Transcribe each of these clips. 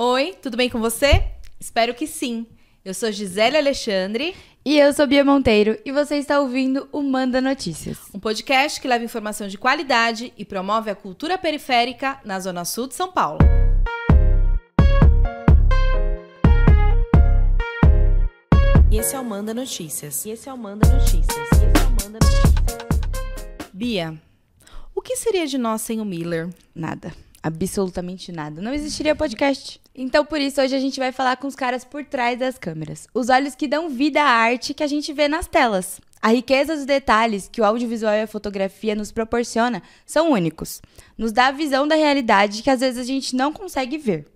Oi, tudo bem com você? Espero que sim. Eu sou Gisele Alexandre. E eu sou Bia Monteiro e você está ouvindo o Manda Notícias. Um podcast que leva informação de qualidade e promove a cultura periférica na Zona Sul de São Paulo. E esse é o Manda Notícias. E esse é o Manda Notícias. E esse é o Manda Notícias. Bia, o que seria de nós sem o Miller? Nada. Absolutamente nada. Não existiria podcast. Então, por isso, hoje a gente vai falar com os caras por trás das câmeras. Os olhos que dão vida à arte que a gente vê nas telas. A riqueza dos detalhes que o audiovisual e a fotografia nos proporciona são únicos. Nos dá a visão da realidade que às vezes a gente não consegue ver.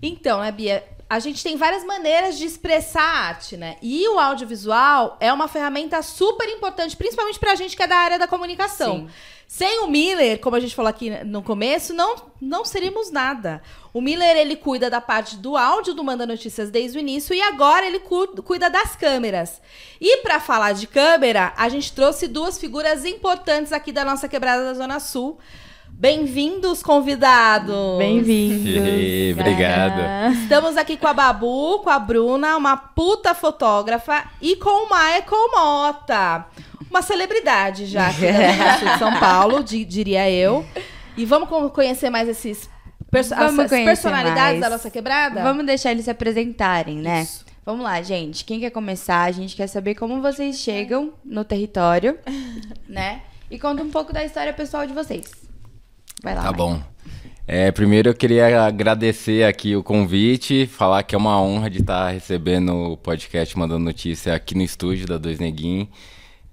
Então, né, Bia? A gente tem várias maneiras de expressar a arte, né? E o audiovisual é uma ferramenta super importante, principalmente pra gente que é da área da comunicação. Sim. Sem o Miller, como a gente falou aqui no começo, não, não seríamos nada. O Miller, ele cuida da parte do áudio do Manda Notícias desde o início e agora ele cu cuida das câmeras. E para falar de câmera, a gente trouxe duas figuras importantes aqui da nossa quebrada da Zona Sul. Bem-vindos, convidados! Bem-vindos! Obrigado. Estamos aqui com a Babu, com a Bruna, uma puta fotógrafa, e com o Michael Mota, uma celebridade já aqui da de São Paulo, di- diria eu. E vamos co- conhecer mais esses perso Vamos personalidades mais. da nossa quebrada? Vamos deixar eles se apresentarem, né? Isso. Vamos lá, gente. Quem quer começar? A gente quer saber como vocês chegam no território, né? E conta um pouco da história pessoal de vocês. Vai lá. Tá Mike. bom. É, primeiro eu queria agradecer aqui o convite, falar que é uma honra de estar recebendo o podcast Mandando Notícia aqui no estúdio da Dois Neguinho.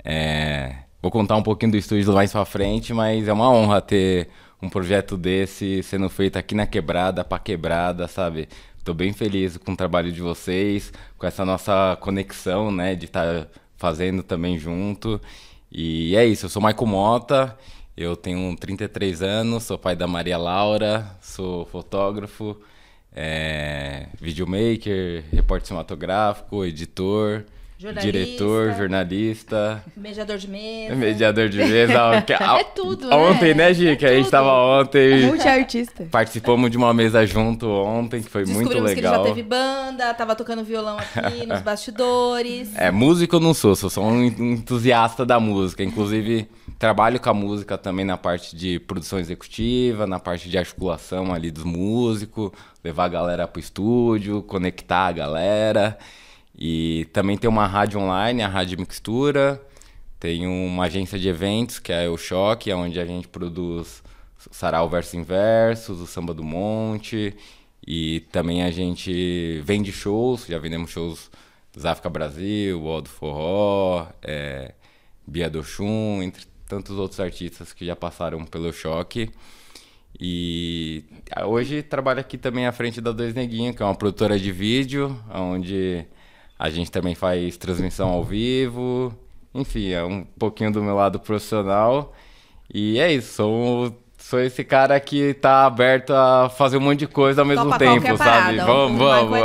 É, vou contar um pouquinho do estúdio mais pra frente, mas é uma honra ter um projeto desse sendo feito aqui na quebrada, pra quebrada, sabe? Tô bem feliz com o trabalho de vocês, com essa nossa conexão, né, de estar fazendo também junto. E é isso, eu sou Michael Mota, eu tenho 33 anos, sou pai da Maria Laura, sou fotógrafo, é, videomaker, repórter cinematográfico, editor, Jornalista. diretor, jornalista, Mediador de mesa. mediador de mesa. É tudo, né? Ontem, né, Gi? Que a gente tudo. tava ontem. Multiartista. Participamos de uma mesa junto ontem, que foi muito Descobrimos que ele já legal. teve banda, tava tocando violão aqui nos bastidores. É, músico eu não sou, sou só um entusiasta da música. Inclusive, trabalho com a música também na parte de produção executiva, na parte de articulação ali dos músicos, levar a galera pro estúdio, conectar a galera. E também tem uma rádio online, a Rádio Mixtura. Tem uma agência de eventos, que é o Choque, onde a gente produz o Sarau Verso Inversos, o Samba do Monte. E também a gente vende shows, já vendemos shows do África Brasil, Wall do Forró, é, Bia do Chum, entre tantos outros artistas que já passaram pelo Choque. E hoje trabalho aqui também à frente da Dois Neguinho, que é uma produtora de vídeo, onde a gente também faz transmissão ao vivo. Enfim, é um pouquinho do meu lado profissional. E é isso, sou, sou esse cara que tá aberto a fazer um monte de coisa ao mesmo Topa tempo, qualquer sabe? parada, Vamos, vamos.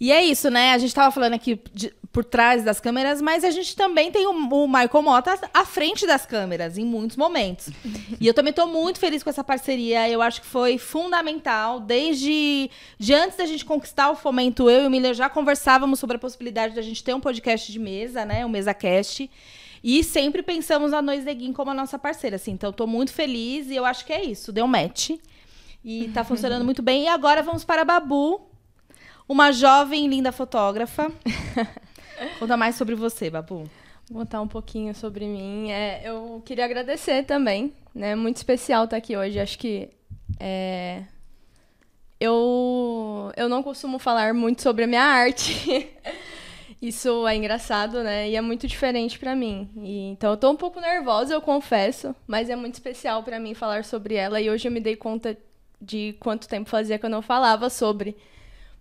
E é isso, né? A gente tava falando aqui de- por trás das câmeras, mas a gente também tem o, o Michael Mota à frente das câmeras em muitos momentos. E eu também tô muito feliz com essa parceria. Eu acho que foi fundamental. Desde de antes da gente conquistar o fomento, eu e o Miller já conversávamos sobre a possibilidade da gente ter um podcast de mesa, né? Um MesaCast. E sempre pensamos na Nois Neguin como a nossa parceira, assim. Então, eu tô muito feliz e eu acho que é isso. Deu match. E tá funcionando muito bem. E agora vamos para a Babu, uma jovem linda fotógrafa. Conta mais sobre você, Babu. Vou contar um pouquinho sobre mim. É, eu queria agradecer também, né? Muito especial estar aqui hoje. Acho que é, eu eu não costumo falar muito sobre a minha arte. Isso é engraçado, né? E é muito diferente pra mim. E, então eu tô um pouco nervosa, eu confesso, mas é muito especial pra mim falar sobre ela e hoje eu me dei conta de quanto tempo fazia que eu não falava sobre.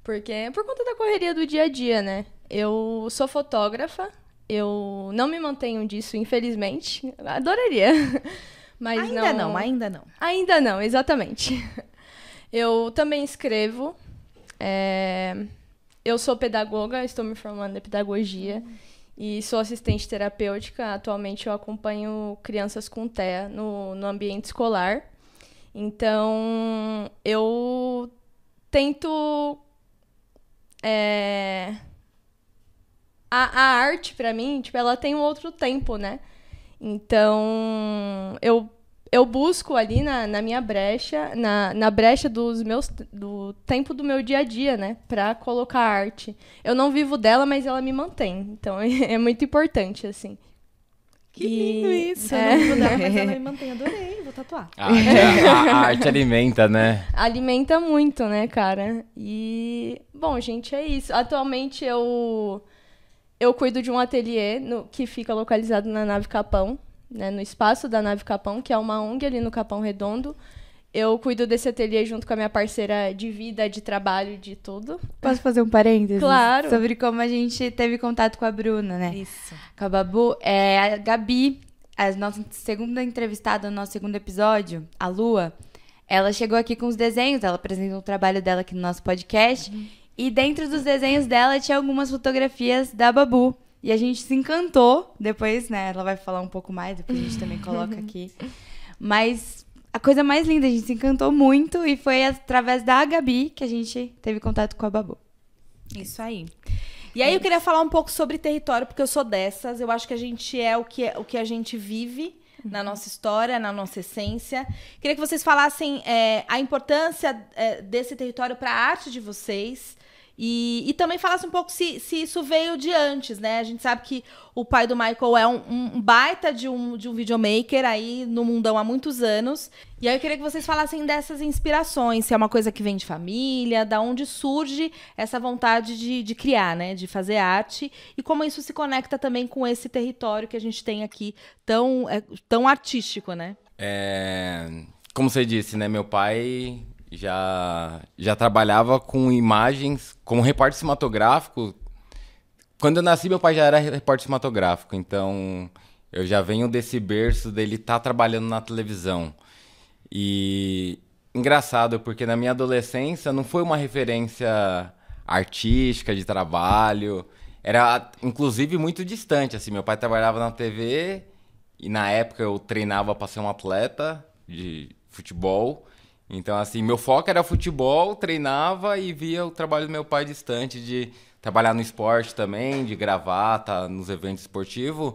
Porque é por conta da correria do dia a dia, né? Eu sou fotógrafa, eu não me mantenho disso, infelizmente. Adoraria. Mas ainda não... ainda não. Ainda não, exatamente. Eu também escrevo. é, Eu sou pedagoga, estou me formando em pedagogia. E sou assistente terapêutica. Atualmente eu acompanho crianças com TEA no, no ambiente escolar. Então, eu tento. É, a, a arte, pra mim, tipo, ela tem um outro tempo, né? Então, eu, eu busco ali na, na minha brecha, na, na brecha dos meus, do tempo do meu dia a dia, né? Pra colocar arte. Eu não vivo dela, mas ela me mantém. Então, é, é muito importante, assim. Que E- lindo isso. é. Eu não vou dar, mas ela me mantém. Adorei, vou tatuar. A arte, a- a arte alimenta, né? Alimenta muito, né, cara? E, bom, gente, é isso. Atualmente eu eu cuido de um ateliê no- que fica localizado na Nave Capão, né, no espaço da Nave Capão, que é uma ONG ali no Capão Redondo. Eu cuido desse ateliê junto com a minha parceira de vida, de trabalho, de tudo. Posso fazer um parênteses? Claro. Sobre como a gente teve contato com a Bruna, né? Isso. Com a Babu. É, a Gabi, a nossa segunda entrevistada no nosso segundo episódio, a Lua, ela chegou aqui com os desenhos, ela apresentou o trabalho dela aqui no nosso podcast. E dentro dos desenhos dela tinha algumas fotografias da Babu. E a gente se encantou. Depois, né, ela vai falar um pouco mais, depois a gente também coloca aqui. Mas a coisa mais linda, a gente se encantou muito e foi através da Gabi que a gente teve contato com a Babu. Isso aí. E aí eu queria falar um pouco sobre território, porque eu sou dessas. Eu acho que a gente é o que, o que a gente vive na nossa história, na nossa essência. Queria que vocês falassem é, a importância é, desse território para a arte de vocês. E, e também falasse um pouco se, se isso veio de antes, né? A gente sabe que o pai do Michael é um, um baita de um, de um videomaker aí no mundão há muitos anos. E aí eu queria que vocês falassem dessas inspirações, se é uma coisa que vem de família, da onde surge essa vontade de, de criar, né? De fazer arte, e como isso se conecta também com esse território que a gente tem aqui tão, é, tão artístico, né? É, como você disse, né? Meu pai já, já trabalhava com imagens, como repórter cinematográfico. Quando eu nasci, meu pai já era repórter cinematográfico, então eu já venho desse berço dele estar trabalhando na televisão. E engraçado, porque na minha adolescência não foi uma referência artística de trabalho. Era, inclusive, muito distante. Assim, meu pai trabalhava na TV e na época eu treinava para ser um atleta de futebol. Então, assim, meu foco era futebol, treinava e via o trabalho do meu pai distante de trabalhar no esporte também, de gravar, tá nos eventos esportivos.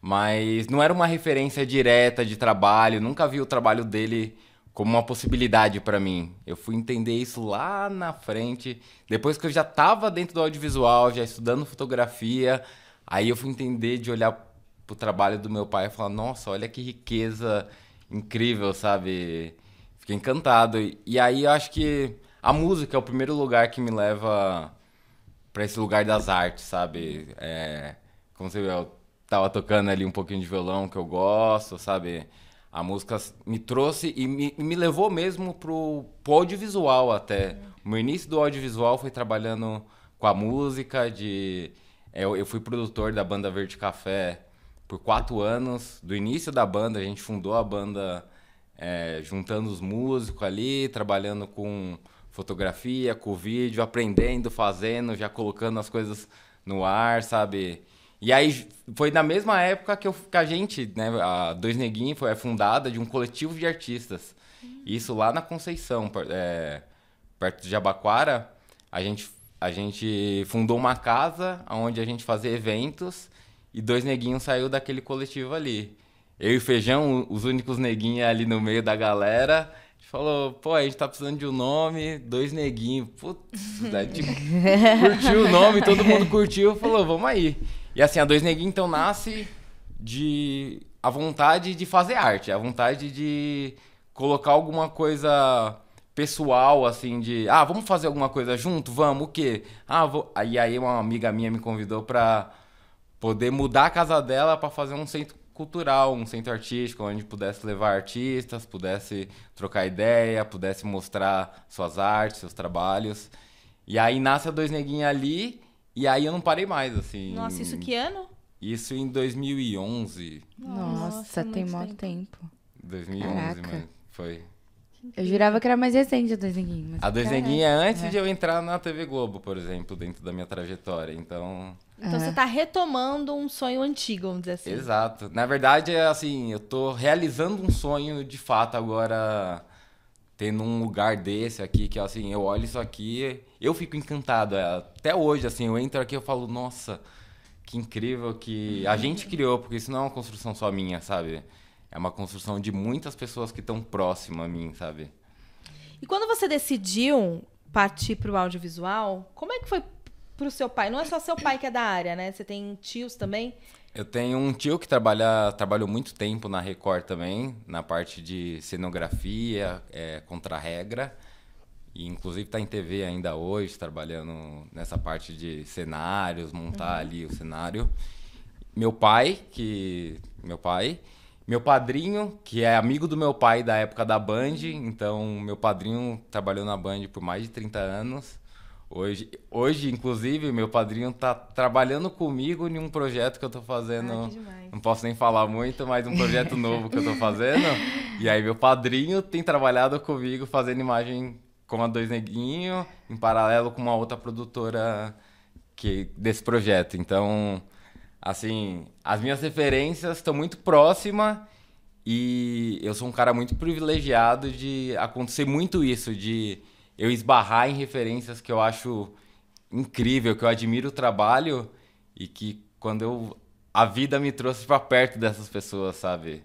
Mas não era uma referência direta de trabalho, nunca vi o trabalho dele como uma possibilidade para mim. Eu fui entender isso lá na frente, depois que eu já estava dentro do audiovisual, já estudando fotografia, aí eu fui entender de olhar pro trabalho do meu pai e falar: "Nossa, olha que riqueza incrível", sabe? Fiquei encantado. E aí eu acho que a música é o primeiro lugar que me leva para esse lugar das artes, sabe? É, como você viu, eu tava tocando ali um pouquinho de violão que eu gosto, sabe? A música me trouxe e me, me levou mesmo pro, pro audiovisual até. O meu início do audiovisual foi trabalhando com a música, de... Eu, eu fui produtor da banda Verde Café por quatro anos. Do início da banda, a gente fundou a banda é, juntando os músicos ali, trabalhando com fotografia, com vídeo, aprendendo, fazendo, já colocando as coisas no ar, sabe? E aí foi na mesma época que, eu, que a gente, né, a Dois Neguinhos foi fundada de um coletivo de artistas. Isso lá na Conceição, é, perto de Jabaquara, a gente, a gente fundou uma casa onde a gente fazia eventos e Dois Neguinhos saiu daquele coletivo ali. Eu e o Feijão, os únicos neguinhos ali no meio da galera, a gente falou, pô, a gente tá precisando de um nome, Dois Neguinhos. Putz, a gente curtiu o nome, todo mundo curtiu, falou, vamos aí. E assim, a Dois Neguinhos então nasce de a vontade de fazer arte, a vontade de colocar alguma coisa pessoal, assim, de, ah, vamos fazer alguma coisa junto? Vamos, o quê? Ah, vou... Aí, aí uma amiga minha me convidou pra poder mudar a casa dela para fazer um centro cultural, um centro artístico, onde pudesse levar artistas, pudesse trocar ideia, pudesse mostrar suas artes, seus trabalhos. E aí nasce a Dois Neguinhos ali, e aí eu não parei mais, assim. Nossa, isso que ano? Isso em 2011. Nossa, Nossa, tem muito muito tempo. 2011, Caraca. mas foi. Eu jurava que era mais recente a Dois Neguinhos. mas A Dois é antes de eu entrar na TV Globo, por exemplo, dentro da minha trajetória. Então, Então você tá retomando um sonho antigo, vamos dizer assim. Exato. Na verdade, é assim, eu tô realizando um sonho de fato agora, tendo um lugar desse aqui, que assim, eu olho isso aqui, eu fico encantado. É, Até hoje, assim, eu entro aqui e falo, nossa, que incrível que a gente criou, porque isso não é uma construção só minha, sabe? É uma construção de muitas pessoas que estão próximas a mim, sabe? E quando você decidiu partir para o audiovisual, como é que foi pro seu pai? Não é só seu pai que é da área, né? Você tem tios também? Eu tenho um tio que trabalha, trabalhou muito tempo na Record também, na parte de cenografia, é, contra-regra. E inclusive está em TV ainda hoje, trabalhando nessa parte de cenários, montar uhum. ali o cenário. Meu pai, que. Meu pai. Meu padrinho, que é amigo do meu pai da época da Band, então meu padrinho trabalhou na Band por mais de 30 anos. Hoje, hoje inclusive, meu padrinho tá trabalhando comigo em um projeto que eu tô fazendo. Não posso nem falar muito, mas um projeto novo que eu tô fazendo. E aí meu padrinho tem trabalhado comigo fazendo imagem com a Dois Neguinho, em paralelo com uma outra produtora que desse projeto. Então, assim, as minhas referências estão muito próximas e eu sou um cara muito privilegiado de acontecer muito isso, de eu esbarrar em referências que eu acho incrível, que eu admiro o trabalho e que quando eu a vida me trouxe para perto dessas pessoas, sabe?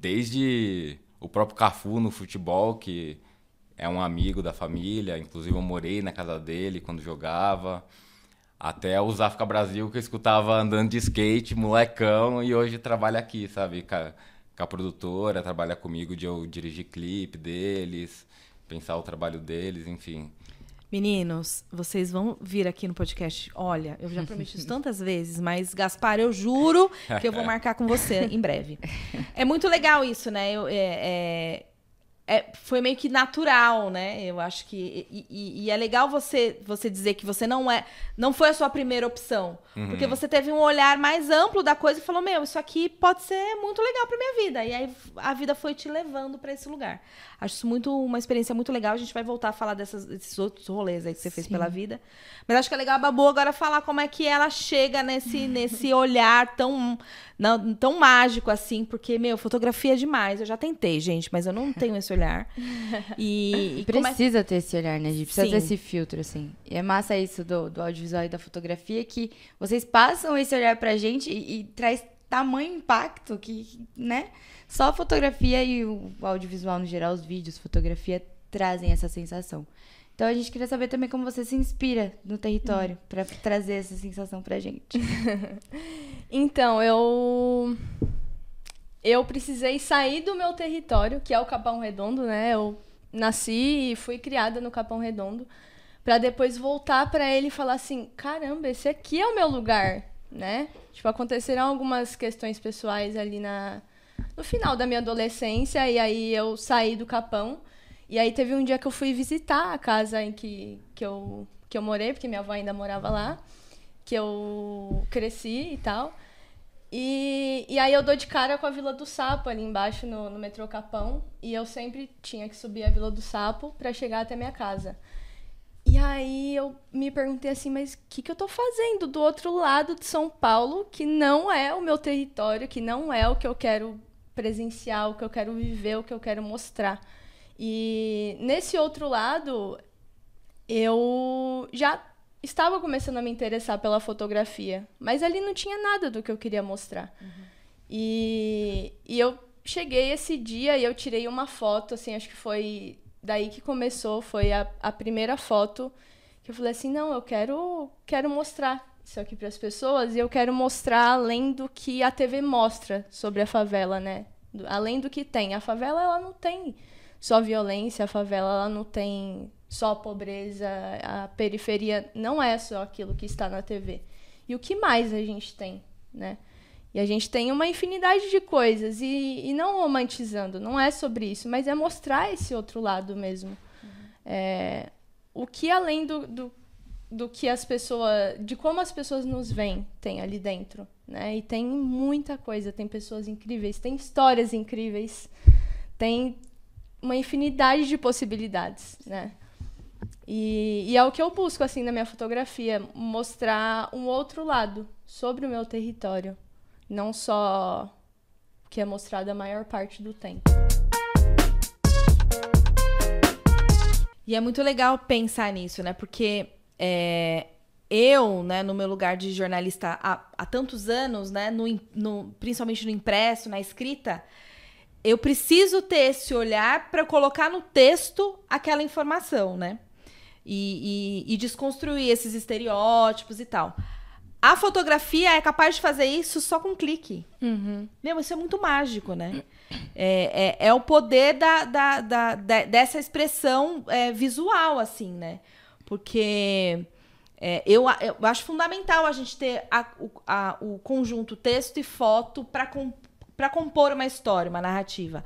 Desde o próprio Cafu no futebol, que é um amigo da família, inclusive eu morei na casa dele quando jogava até o Zafka Brasil, que eu escutava andando de skate, molecão, e hoje trabalha aqui, sabe? Com a, com a produtora, trabalha comigo de eu dirigir clipe deles, pensar o trabalho deles, enfim. Meninos, vocês vão vir aqui no podcast. Olha, eu já prometi isso tantas vezes, mas Gaspar, eu juro que eu vou marcar com você em breve. É muito legal isso, né? Eu, é, é é, foi meio que natural, né? Eu acho que e, e, e, é legal você você dizer que você não é não foi a sua primeira opção, uhum. porque você teve um olhar mais amplo da coisa e falou meu isso aqui pode ser muito legal para minha vida e aí a vida foi te levando para esse lugar. Acho isso muito uma experiência muito legal. A gente vai voltar a falar dessas, desses outros rolês aí que você fez Sim. pela vida, mas acho que é legal a Babu agora falar como é que ela chega nesse nesse olhar tão não, tão mágico assim, porque, meu, fotografia é demais. Eu já tentei, gente, mas eu não tenho esse olhar. E, e precisa é... ter esse olhar, né? A gente precisa Sim. ter esse filtro, assim. E é massa isso do, do audiovisual e da fotografia, que vocês passam esse olhar pra gente e, e traz tamanho impacto que, né? Só a fotografia e o audiovisual no geral, os vídeos, fotografia, trazem essa sensação. Então a gente queria saber também como você se inspira no território para trazer essa sensação pra gente. então, eu eu precisei sair do meu território, que é o Capão Redondo, né? Eu nasci e fui criada no Capão Redondo, para depois voltar para ele e falar assim: "Caramba, esse aqui é o meu lugar", né? Tipo, aconteceram algumas questões pessoais ali na no final da minha adolescência e aí eu saí do Capão e aí teve um dia que eu fui visitar a casa em que, que, eu, que eu morei, porque minha avó ainda morava lá, que eu cresci e tal. E, e aí eu dou de cara com a Vila do Sapo ali embaixo no, no metrô Capão. E eu sempre tinha que subir a Vila do Sapo para chegar até minha casa. E aí eu me perguntei assim, mas o que, que eu tô fazendo do outro lado de São Paulo, que não é o meu território, que não é o que eu quero presenciar, o que eu quero viver, o que eu quero mostrar. E nesse outro lado, eu já estava começando a me interessar pela fotografia, mas ali não tinha nada do que eu queria mostrar. Uhum. E, e eu cheguei esse dia e eu tirei uma foto, assim, acho que foi daí que começou, foi a, a primeira foto que eu falei assim, não, eu quero, quero mostrar isso aqui para as pessoas e eu quero mostrar além do que a TV mostra sobre a favela, né? Além do que tem. A favela, ela não tem só violência, a favela ela não tem só pobreza, a periferia não é só aquilo que está na TV. E o que mais a gente tem, né? E a gente tem uma infinidade de coisas, e, e não romantizando, não é sobre isso, mas é mostrar esse outro lado mesmo. Uhum. É, o que além do, do, do que as pessoas. de como as pessoas nos veem, tem ali dentro. Né? E tem muita coisa, tem pessoas incríveis, tem histórias incríveis, tem uma infinidade de possibilidades, né? E, e, é o que eu busco assim na minha fotografia, mostrar um outro lado sobre o meu território, não só o que é mostrado a maior parte do tempo. E é muito legal pensar nisso, né? Porque é, eu, né, no meu lugar de jornalista há, há tantos anos, né, no, no, principalmente no impresso, na escrita, eu preciso ter esse olhar para colocar no texto aquela informação, né? E, e, e, desconstruir esses estereótipos e tal. A fotografia é capaz de fazer isso só com um clique. Uhum. Meu, isso é muito mágico, né? É, é, é o poder da, da, da, da dessa expressão é, visual, assim, né? Porque é, eu, eu acho fundamental a gente ter a, o, a, o conjunto texto e foto para com, compor uma história, uma narrativa.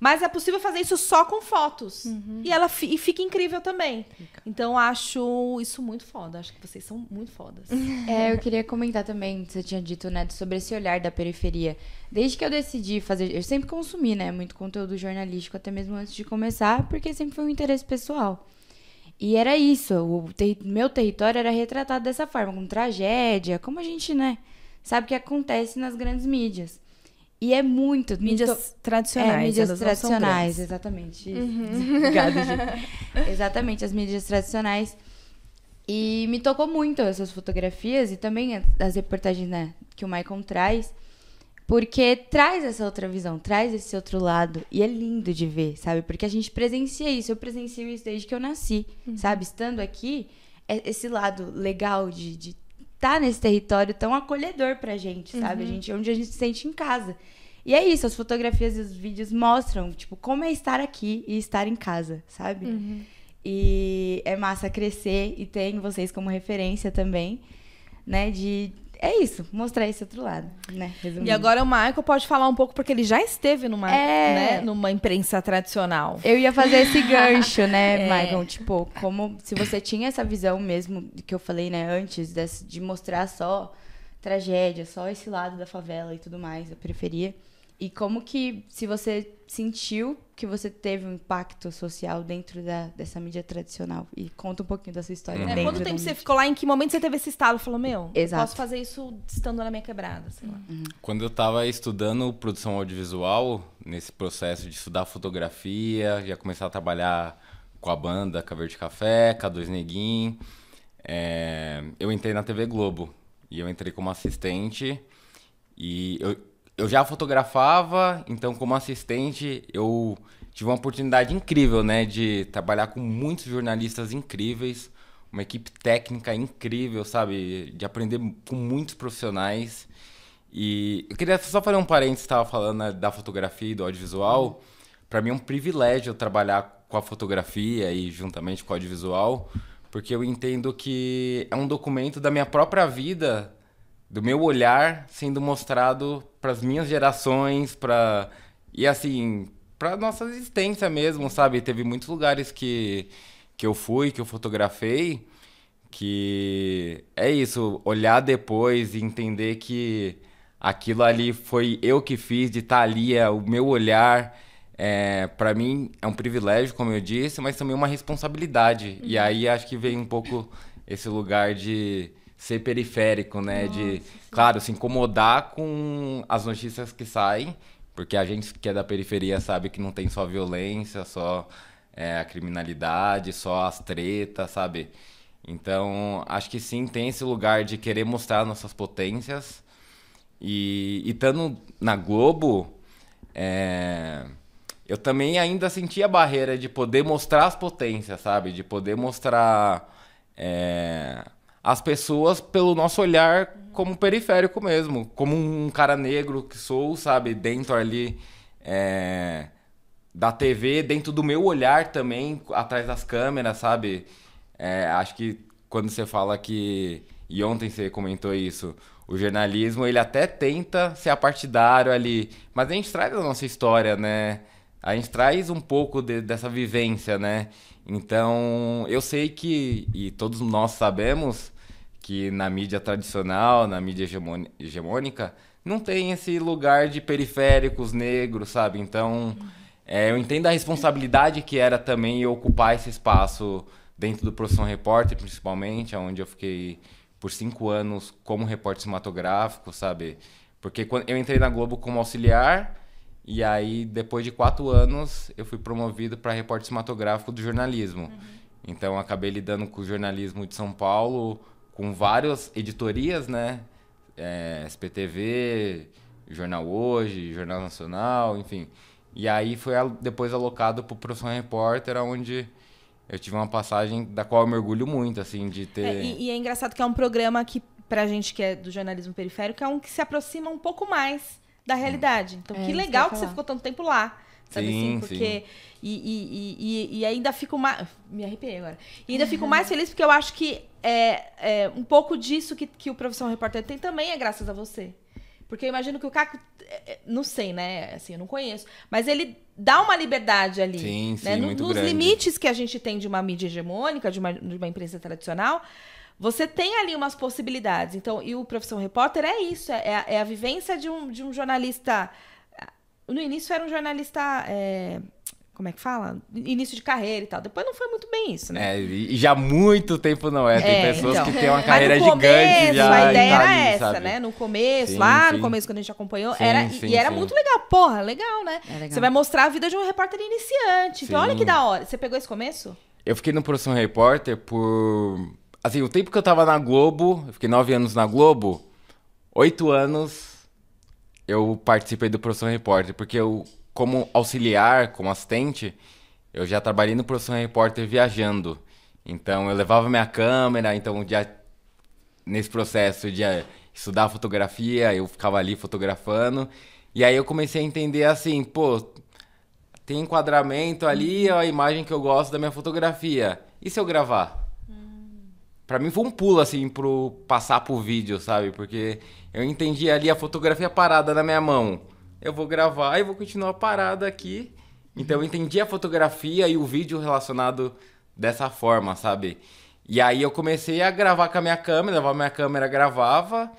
Mas é possível fazer isso só com fotos. Uhum. E ela e fica incrível também. Fica. Então acho isso muito foda. Acho que vocês são muito fodas. É, eu queria comentar também, você tinha dito, né, sobre esse olhar da periferia. Desde que eu decidi fazer. Eu sempre consumi, né, muito conteúdo jornalístico, até mesmo antes de começar, porque sempre foi um interesse pessoal. E era isso. O ter, meu território era retratado dessa forma, com tragédia, como a gente, né, sabe que acontece nas grandes mídias. E é muito. Mídias muito, tradicionais. É, mídias tradicionais, exatamente. Uhum. Obrigada, gente. exatamente, as mídias tradicionais. E me tocou muito essas fotografias e também as reportagens né, que o Michael traz. Porque traz essa outra visão, traz esse outro lado. E é lindo de ver, sabe? Porque a gente presencia isso. Eu presencio isso desde que eu nasci, uhum. sabe? Estando aqui, é esse lado legal de, de tá nesse território tão acolhedor pra gente, sabe? Uhum. A gente, onde a gente se sente em casa. E é isso, as fotografias e os vídeos mostram, tipo, como é estar aqui e estar em casa, sabe? Uhum. E é massa crescer e ter vocês como referência também, né? De, é isso, mostrar esse outro lado, né? Resumindo. E agora o Michael pode falar um pouco, porque ele já esteve numa, é... né, numa imprensa tradicional. Eu ia fazer esse gancho, né, é... Michael? Tipo, como se você tinha essa visão mesmo que eu falei, né, antes, de, de mostrar só tragédia, só esse lado da favela e tudo mais, a periferia. E como que, se você sentiu que você teve um impacto social dentro da, dessa mídia tradicional? E conta um pouquinho dessa história. Uhum. É, quanto tempo você ficou lá? Em que momento você teve esse estado? Falou, meu, posso fazer isso estando na minha quebrada, sei lá. Uhum. Quando eu estava estudando produção audiovisual, nesse processo de estudar fotografia, já começar a trabalhar com a banda Caver de Café, K2 Neguin, é, eu entrei na TV Globo. E eu entrei como assistente e eu eu já fotografava, então como assistente eu tive uma oportunidade incrível, né, de trabalhar com muitos jornalistas incríveis, uma equipe técnica incrível, sabe, de aprender com muitos profissionais. E eu queria só fazer um parênteses, estava falando né, da fotografia e do audiovisual. Para mim é um privilégio trabalhar com a fotografia e juntamente com o audiovisual, porque eu entendo que é um documento da minha própria vida do meu olhar sendo mostrado para as minhas gerações, para e assim, para nossa existência mesmo, sabe? Teve muitos lugares que que eu fui, que eu fotografei, que é isso, olhar depois e entender que aquilo ali foi eu que fiz, de estar tá ali, é o meu olhar. É, para mim é um privilégio, como eu disse, mas também uma responsabilidade. Uhum. E aí acho que vem um pouco esse lugar de ser periférico, né? Nossa, de, sim. claro, se incomodar com as notícias que saem, porque a gente que é da periferia sabe que não tem só violência, só é, a criminalidade, só as tretas, sabe? Então, acho que sim, tem esse lugar de querer mostrar nossas potências. E estando na Globo, é, eu também ainda senti a barreira de poder mostrar as potências, sabe? De poder mostrar é, as pessoas pelo nosso olhar como periférico mesmo, como um cara negro que sou, sabe, dentro ali é, da TV, dentro do meu olhar também, atrás das câmeras, sabe? É, acho que quando você fala que e ontem você comentou isso, o jornalismo ele até tenta ser apartidário ali, mas a gente traz a nossa história, né? A gente traz um pouco de, dessa vivência, né? Então, eu sei que, e todos nós sabemos, que na mídia tradicional, na mídia hegemônica, não tem esse lugar de periféricos negros, sabe? Então, é, eu entendo a responsabilidade que era também ocupar esse espaço dentro do Profissão Repórter, principalmente, onde eu fiquei por cinco anos como repórter cinematográfico, sabe? Porque quando eu entrei na Globo como auxiliar e aí depois de quatro anos eu fui promovido para repórter cinematográfico do jornalismo. Uhum. Então acabei lidando com o jornalismo de São Paulo, com várias editorias, né? É, SPTV, Jornal Hoje, Jornal Nacional, enfim. E aí foi depois alocado para o Profissão Repórter, onde eu tive uma passagem da qual eu mergulho muito, assim, de ter... É, e, e é engraçado que é um programa que, pra gente que é do jornalismo periférico, é um que se aproxima um pouco mais da realidade. Então, É, que legal que você ficou tanto tempo lá. Sabe Sim, assim? Porque. E, e, e, e- e ainda fico mais. Me arrepiei agora. E ainda fico mais feliz porque eu acho que é, é um pouco disso que, que o Profissão Repórter tem também é graças a você. Porque eu imagino que o Caco. é, é, Não sei, né? Assim, eu não conheço. Mas ele dá uma liberdade ali. Sim, né? sim, No- Nos grande. limites que a gente tem de uma mídia hegemônica, de uma, de uma imprensa tradicional, você tem ali umas possibilidades. Então, e o Profissão Repórter é isso, é, é a, é a vivência de um, de um jornalista. No início era um jornalista. é, como é que fala? Início de carreira e tal. Depois não foi muito bem isso, né? É, e já há muito tempo não é. Tem É, pessoas então. que têm uma Mas carreira no gigante começo, já. a ideia tá era ali, essa, sabe? né? No começo, Sim, lá no sim. começo, quando a gente acompanhou, Sim, era, sim, e era sim. muito legal. Porra, legal, né? É legal. Você vai mostrar a vida de um repórter iniciante. Então, olha que da hora. Você pegou esse começo? Eu fiquei no Profissão Repórter por. Assim, o tempo que eu tava na Globo, eu fiquei nove anos na Globo, oito anos eu participei do Profissão Repórter, porque eu, como auxiliar, como assistente, eu já trabalhei no Profissão Repórter viajando. Então eu levava minha câmera, então já nesse processo de eh, estudar fotografia, eu ficava ali fotografando. E aí eu comecei a entender assim, pô, tem enquadramento ali, é a imagem que eu gosto da minha fotografia. E se eu gravar? Pra mim foi um pulo, assim, pro passar pro vídeo, sabe? Porque eu entendi ali a fotografia parada na minha mão. Eu vou gravar e vou continuar parada aqui. Então eu entendi a fotografia e o vídeo relacionado dessa forma, sabe? E aí eu comecei a gravar com a minha câmera, levava minha câmera, gravava.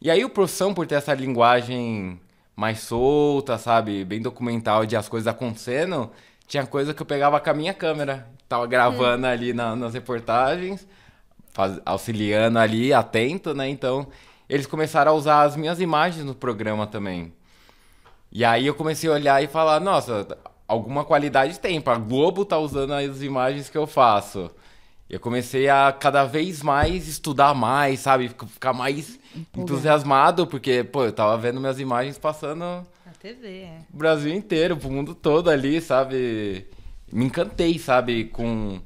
E aí o profissão, por ter essa linguagem mais solta, sabe? Bem documental de as coisas acontecendo, tinha coisa que eu pegava com a minha câmera. Tava gravando ali na- nas reportagens, faz- auxiliando ali, atento, né? Então, eles começaram a usar as minhas imagens no programa também. E aí eu comecei a olhar e falar, nossa, alguma qualidade tem, pra Globo tá usando as imagens que eu faço. Eu comecei a cada vez mais estudar mais, sabe? Fic- Ficar mais entusiasmado, porque, pô, eu tava vendo minhas imagens passando Na TV, é. o Brasil inteiro, pro mundo todo ali, sabe? Me encantei, sabe? Com.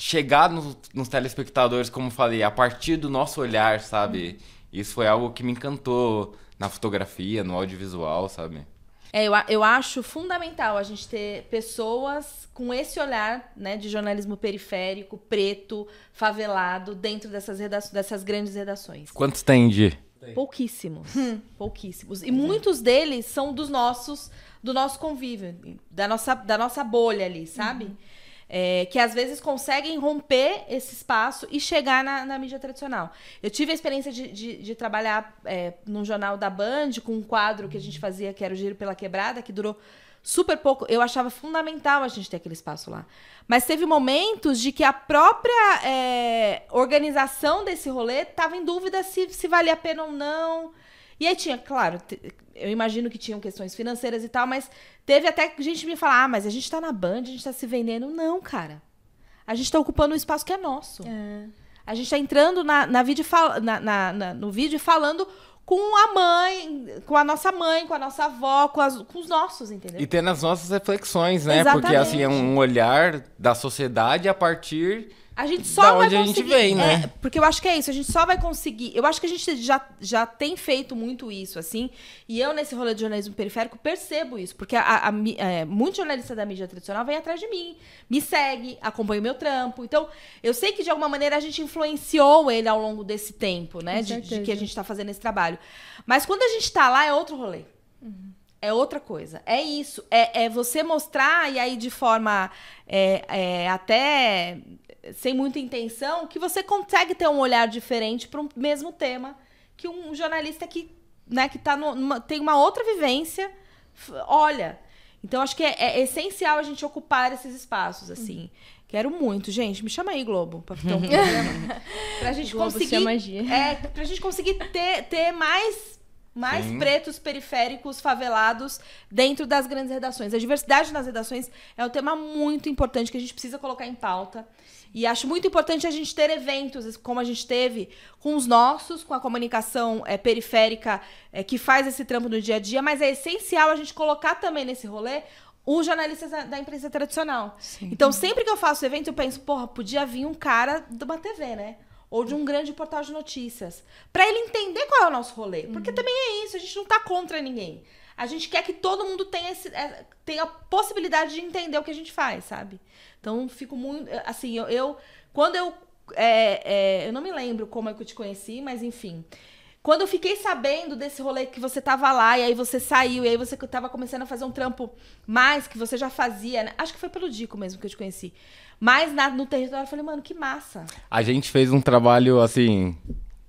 Chegar nos, nos telespectadores, como falei, a partir do nosso olhar, sabe? Isso foi algo que me encantou na fotografia, no audiovisual, sabe? É, eu, eu acho fundamental a gente ter pessoas com esse olhar né, de jornalismo periférico, preto, favelado, dentro dessas, reda- dessas grandes redações. Quantos tem de? Pouquíssimos. Pouquíssimos. E muitos deles são dos nossos, do nosso convívio, da nossa, da nossa bolha ali, sabe? É, que às vezes conseguem romper esse espaço e chegar na, na mídia tradicional. Eu tive a experiência de, de, de trabalhar é, num jornal da Band com um quadro que a gente fazia, que era o Giro pela Quebrada, que durou super pouco. Eu achava fundamental a gente ter aquele espaço lá. Mas teve momentos de que a própria é, organização desse rolê estava em dúvida se, se valia a pena ou não. E aí tinha, claro, eu imagino que tinham questões financeiras e tal, mas teve até gente me falar, ah, mas a gente tá na Band, a gente tá se vendendo. Não, cara. A gente tá ocupando um espaço que é nosso. A gente tá entrando na, na vídeo, fal- na- na- na- no vídeo e falando com a mãe, com a nossa mãe, com a nossa avó, com, as- com os nossos, entendeu? E tendo as nossas reflexões, né? Porque Exatamente. assim, é um olhar da sociedade a partir. A gente só Da vai onde a gente conseguir. vem, né? É, porque eu acho que é isso, a gente só vai conseguir. Eu acho que a gente já, já tem feito muito isso, assim. E eu, nesse rolê de jornalismo periférico, percebo isso. Porque a, a, mi- é, muito jornalista da mídia tradicional vem atrás de mim, me segue, acompanha o meu trampo. Então, eu sei que de alguma maneira a gente influenciou ele ao longo desse tempo, né? De, de que a gente tá fazendo esse trabalho. Mas quando a gente tá lá, é outro rolê. É outra coisa. É isso. É, é você mostrar, e aí de forma é, é, até sem muita intenção, que você consegue ter um olhar diferente para um mesmo tema que um jornalista que, né, que tá numa- tem uma outra vivência olha. Então, acho que é, é essencial a gente ocupar esses espaços, assim. Quero muito, gente. Me chama aí, Globo, pra ter um programa. pra gente Globo conseguir. É, pra gente conseguir ter, ter mais mais Sim. pretos, periféricos, favelados dentro das grandes redações. A diversidade nas redações é um tema muito importante que a gente precisa colocar em pauta. E acho muito importante a gente ter eventos, como a gente teve com os nossos, com a comunicação eh, periférica eh, que faz esse trampo no dia a dia, mas é essencial a gente colocar também nesse rolê os jornalistas da, da imprensa tradicional. Então, sempre que eu faço evento, eu penso, porra, podia vir um cara de uma TV, né? Ou de um grande portal de notícias. Pra ele entender qual é o nosso rolê. Porque também é isso, a gente não tá contra ninguém. A gente quer que todo mundo tenha, esse, é, tenha a possibilidade de entender o que a gente faz, sabe? Então, fico muito. Assim, eu. eu- quando eu. é, é, eu não me lembro como é que eu te conheci, mas enfim. Quando eu fiquei sabendo desse rolê que você tava lá, e aí você saiu, e aí você tava começando a fazer um trampo mais que você já fazia, né? Acho que foi pelo Dico mesmo que eu te conheci. Mas na- no território eu falei, mano, que massa. A gente fez um trabalho assim.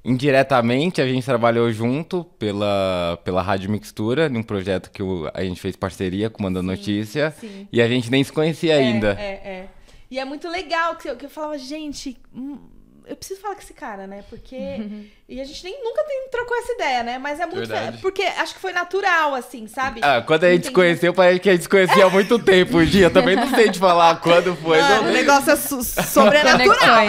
Indiretamente, a gente trabalhou junto pela, pela Rádio Mixtura, num projeto que o- a gente fez parceria com o Manda Notícia. sim. E a gente nem se conhecia ainda. É, é, é. E é muito legal que eu, que eu falava, gente, hum, eu preciso falar com esse cara, né? Porque. e a gente nem nunca tem, trocou essa ideia, né? Mas é muito. Verdade. Porque acho que foi natural, assim, sabe? Ah, quando a gente se Entendi. conheceu, parece que a gente se conhecia há muito tempo. O dia também não sei te falar quando foi. Mano, não o negócio é sobrenatural.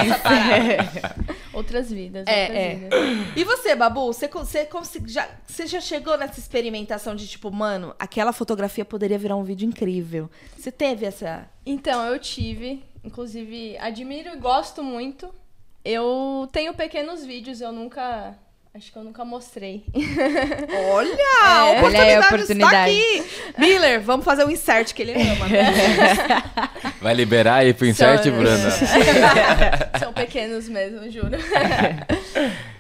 Outras vidas, É, outras é. vidas. E você, Babu, você, você, já, você já chegou nessa experimentação de tipo, mano, aquela fotografia poderia virar um vídeo incrível. Você teve essa. Então, eu tive, inclusive, admiro e gosto muito. Eu tenho pequenos vídeos, eu nunca. Acho que eu nunca mostrei. Olha! É, a olha aí a oportunidade, oportunidade. está aqui! Miller, vamos fazer o insert que ele ama. né? Vai liberar aí pro insert, São- Bruna? São pequenos mesmo, juro.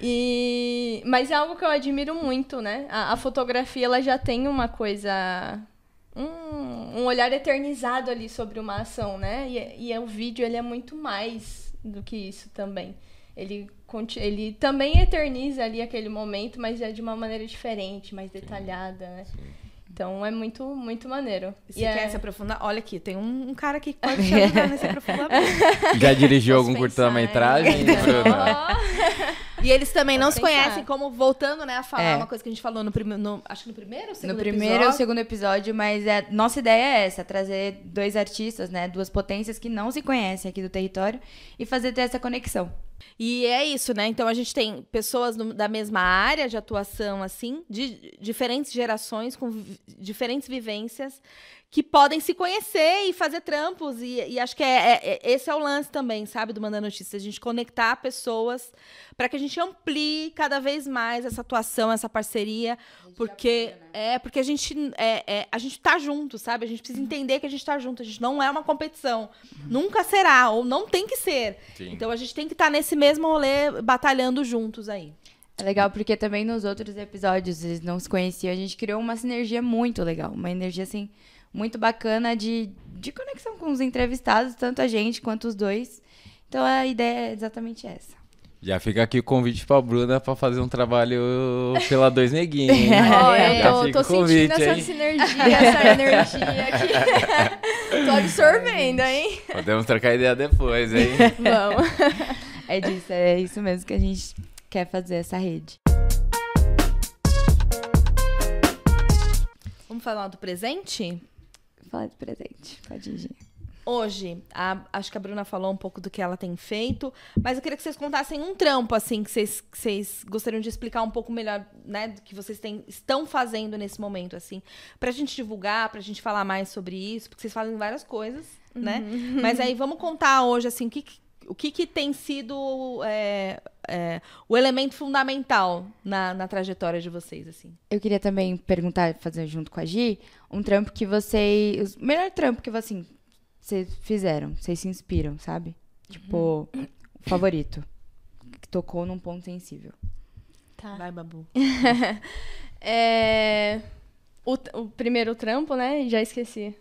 e... Mas é algo que eu admiro muito, né? A, a fotografia, ela já tem uma coisa... Um, um olhar eternizado ali sobre uma ação, né? E, e o vídeo, ele é muito mais do que isso também. Ele, conti- ele também eterniza ali aquele momento, mas é de uma maneira diferente, mais detalhada, né? Então é muito, muito maneiro. Você E é- quer se aprofundar? Olha aqui, tem um, um cara aqui que pode te ajudar nesse aprofundamento. Já dirigiu algum curta-metragem, né? E eles também não se conhecem, como voltando, né, a falar É. uma coisa que a gente falou no primeiro. Acho que no primeiro ou No segundo primeiro ou episódio? segundo episódio, mas é, nossa ideia é essa, trazer dois artistas, né, duas potências que não se conhecem aqui do território e fazer ter essa conexão. E é isso, né? Então a gente tem pessoas no- da mesma área de atuação, assim, de diferentes gerações, com vi- diferentes vivências, que podem se conhecer e fazer trampos. E, e acho que é, é- é- esse é o lance também, sabe, do Mandar Notícias, a gente conectar pessoas para que a gente amplie cada vez mais essa atuação, essa parceria. Porque é porque a gente é, é- a gente tá junto, sabe? A gente precisa entender que a gente tá junto. A gente não é uma competição. Nunca será, ou não tem que ser. Sim. Então a gente tem que estar nesse mesmo rolê, batalhando juntos aí. É legal porque também nos outros episódios eles não se conheciam, a gente criou uma sinergia muito legal, uma energia assim muito bacana de, de conexão com os entrevistados, tanto a gente quanto os dois. Então a ideia é exatamente essa. Já fica aqui o convite pra Bruna pra fazer um trabalho pela Dois Neguinhos. Ó, Já eu tô, tô convite, sentindo essa hein? sinergia, essa energia aqui. tô absorvendo, hein? Podemos trocar ideia depois, hein? Vamos. É disso, é isso mesmo que a gente quer fazer essa rede. Vamos falar do presente? Fala de presente, pode ir. Gi. Hoje, a- acho que a Bruna falou um pouco do que ela tem feito, mas eu queria que vocês contassem um trampo, assim, que vocês, que vocês gostariam de explicar um pouco melhor, né, do que vocês têm, estão fazendo nesse momento, assim, pra gente divulgar, pra gente falar mais sobre isso, porque vocês falam várias coisas, né? Mas aí vamos contar hoje, assim, o que, que- o que, que tem sido é, é, o elemento fundamental na, na trajetória de vocês, assim. Eu queria também perguntar, fazer junto com a Gi, um trampo que vocês. O melhor trampo que assim, vocês fizeram, vocês se inspiram, sabe? Tipo, o favorito. Que tocou num ponto sensível. Tá. Vai, Babu. É, o, o primeiro trampo, né? Já esqueci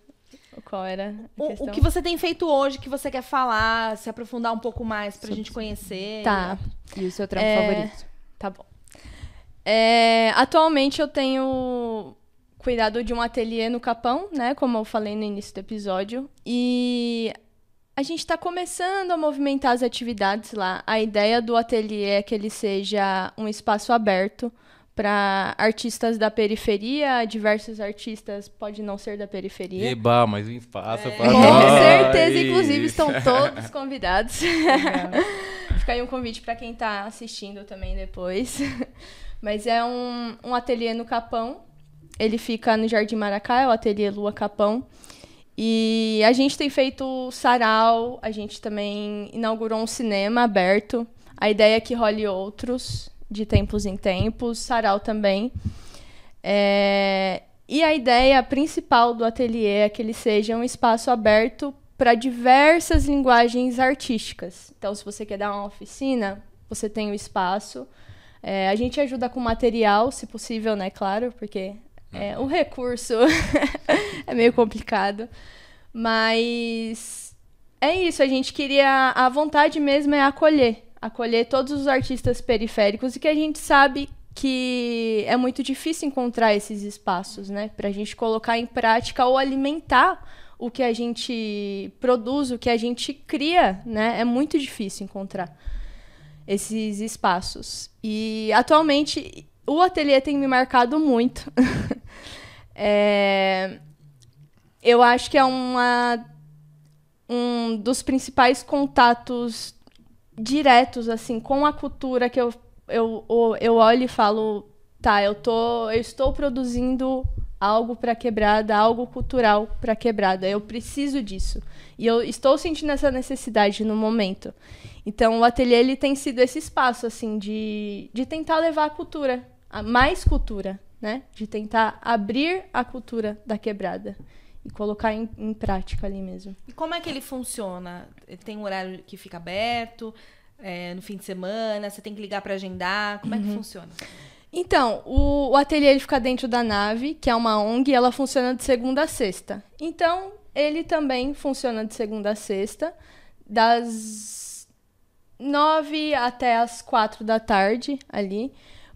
qual era a O, o que você tem feito hoje, que você quer falar, se aprofundar um pouco mais pra gente conhecer. Tá, E o seu trampo É, favorito? tá bom. É, atualmente eu tenho cuidado de um ateliê no Capão, né? Como eu falei no início do episódio. E a gente está começando a movimentar as atividades lá. A ideia do ateliê é que ele seja um espaço aberto para artistas da periferia, diversos artistas pode não ser da periferia. Eba, mais um espaço é. Com nós. certeza, inclusive estão todos convidados. Fica aí um convite para quem está assistindo também depois. Mas é um, um ateliê no Capão. Ele fica no Jardim Maracá, é o ateliê Lua Capão. E a gente tem feito sarau, a gente também inaugurou um cinema aberto. A ideia é que role outros de tempos em tempos, sarau também. É... E a ideia principal do ateliê é que ele seja um espaço aberto para diversas linguagens artísticas. Então, se você quer dar uma oficina, você tem o espaço. É, a gente ajuda com material, se possível, né? Claro, porque é, o recurso é meio complicado. Mas é isso, a gente queria. A vontade mesmo é acolher acolher todos os artistas periféricos e que a gente sabe que é muito difícil encontrar esses espaços, né, para a gente colocar em prática ou alimentar o que a gente produz, o que a gente cria, né, é muito difícil encontrar esses espaços. E atualmente o ateliê tem me marcado muito. é, eu acho que é uma um dos principais contatos diretos assim com a cultura que eu, eu, eu olho e falo, tá, eu tô eu estou produzindo algo para quebrada, algo cultural para quebrada. Eu preciso disso. E eu estou sentindo essa necessidade no momento. Então o ateliê ele tem sido esse espaço assim de, de tentar levar a cultura, mais cultura, né? De tentar abrir a cultura da quebrada e colocar em, em, prática ali mesmo. E como é que ele funciona? Tem um horário que fica aberto é, no fim de semana? Você tem que ligar para agendar? Como uhum. é que uhum. funciona? Então, o, o ateliê ele fica dentro da nave, que é uma ONG, e ela funciona de segunda a sexta. Então, ele também funciona de segunda a sexta, das nove até as quatro da tarde ali.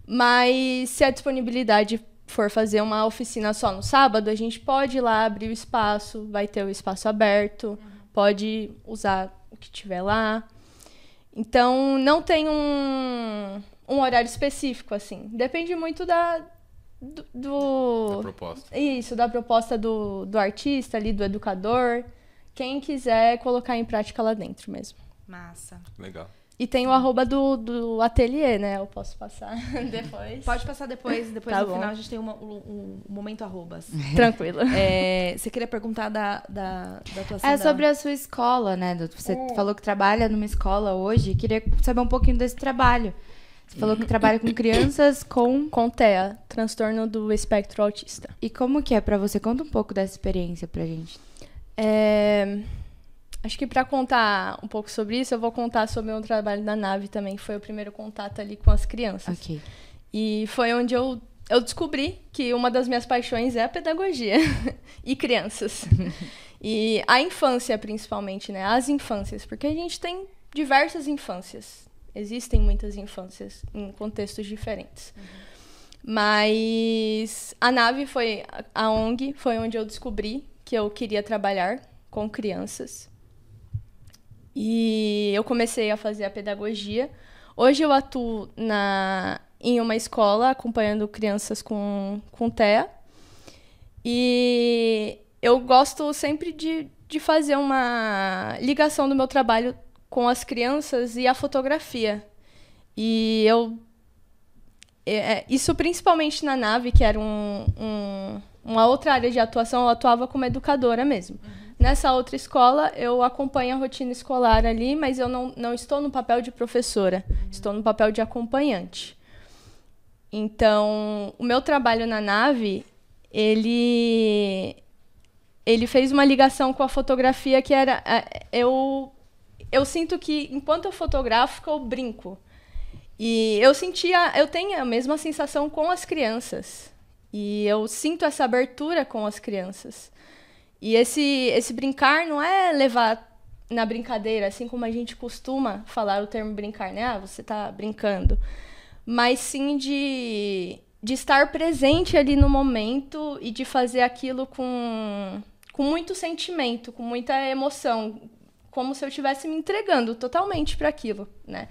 Mas se a disponibilidade for fazer uma oficina só no sábado, a gente pode ir lá abrir o espaço, vai ter o espaço aberto, uhum. pode usar o que tiver lá. Então, não tem um, um horário específico, assim. Depende muito da, do, do, da proposta. Isso, da proposta do, do artista ali, do educador. Quem quiser colocar em prática lá dentro mesmo. Massa. Legal. E tem o arroba do, do ateliê, né? Eu posso passar depois. Pode passar depois, depois tá no bom. final a gente tem um, um, um momento arrobas. Tranquilo. É, você queria perguntar da, da, da atuação É sobre a sua escola, né? Você é. falou que trabalha numa escola hoje. Queria saber um pouquinho desse trabalho. Você falou que trabalha com crianças com... Com TEA, transtorno do espectro autista. E como que é para você? Conta um pouco dessa experiência pra gente. É... Acho que para contar um pouco sobre isso, eu vou contar sobre o meu trabalho na nave também, que foi o primeiro contato ali com as crianças. Ok. E foi onde eu, eu descobri que uma das minhas paixões é a pedagogia e crianças. e a infância, principalmente, né? As infâncias, porque a gente tem diversas infâncias. Existem muitas infâncias em contextos diferentes. Uhum. Mas a nave foi a ONG, foi onde eu descobri que eu queria trabalhar com crianças. E eu comecei a fazer a pedagogia. Hoje eu atuo na, em uma escola acompanhando crianças com, com TEA. E eu gosto sempre de, de fazer uma ligação do meu trabalho com as crianças e a fotografia. E eu. É, é isso principalmente na nave, que era um, um, uma outra área de atuação, eu atuava como educadora mesmo. Uhum. Nessa outra escola, eu acompanho a rotina escolar ali, mas eu não, não estou no papel de professora, estou no papel de acompanhante. Então, o meu trabalho na nave, ele ele fez uma ligação com a fotografia que era é, eu eu sinto que enquanto eu fotografo eu brinco. E eu sentia eu tenho a mesma sensação com as crianças. E eu sinto essa abertura com as crianças e esse, esse brincar não é levar na brincadeira, assim como a gente costuma falar o termo brincar, né? Ah, você está brincando. Mas sim de, de estar presente ali no momento e de fazer aquilo com, com muito sentimento, com muita emoção, como se eu estivesse me entregando totalmente para aquilo, né?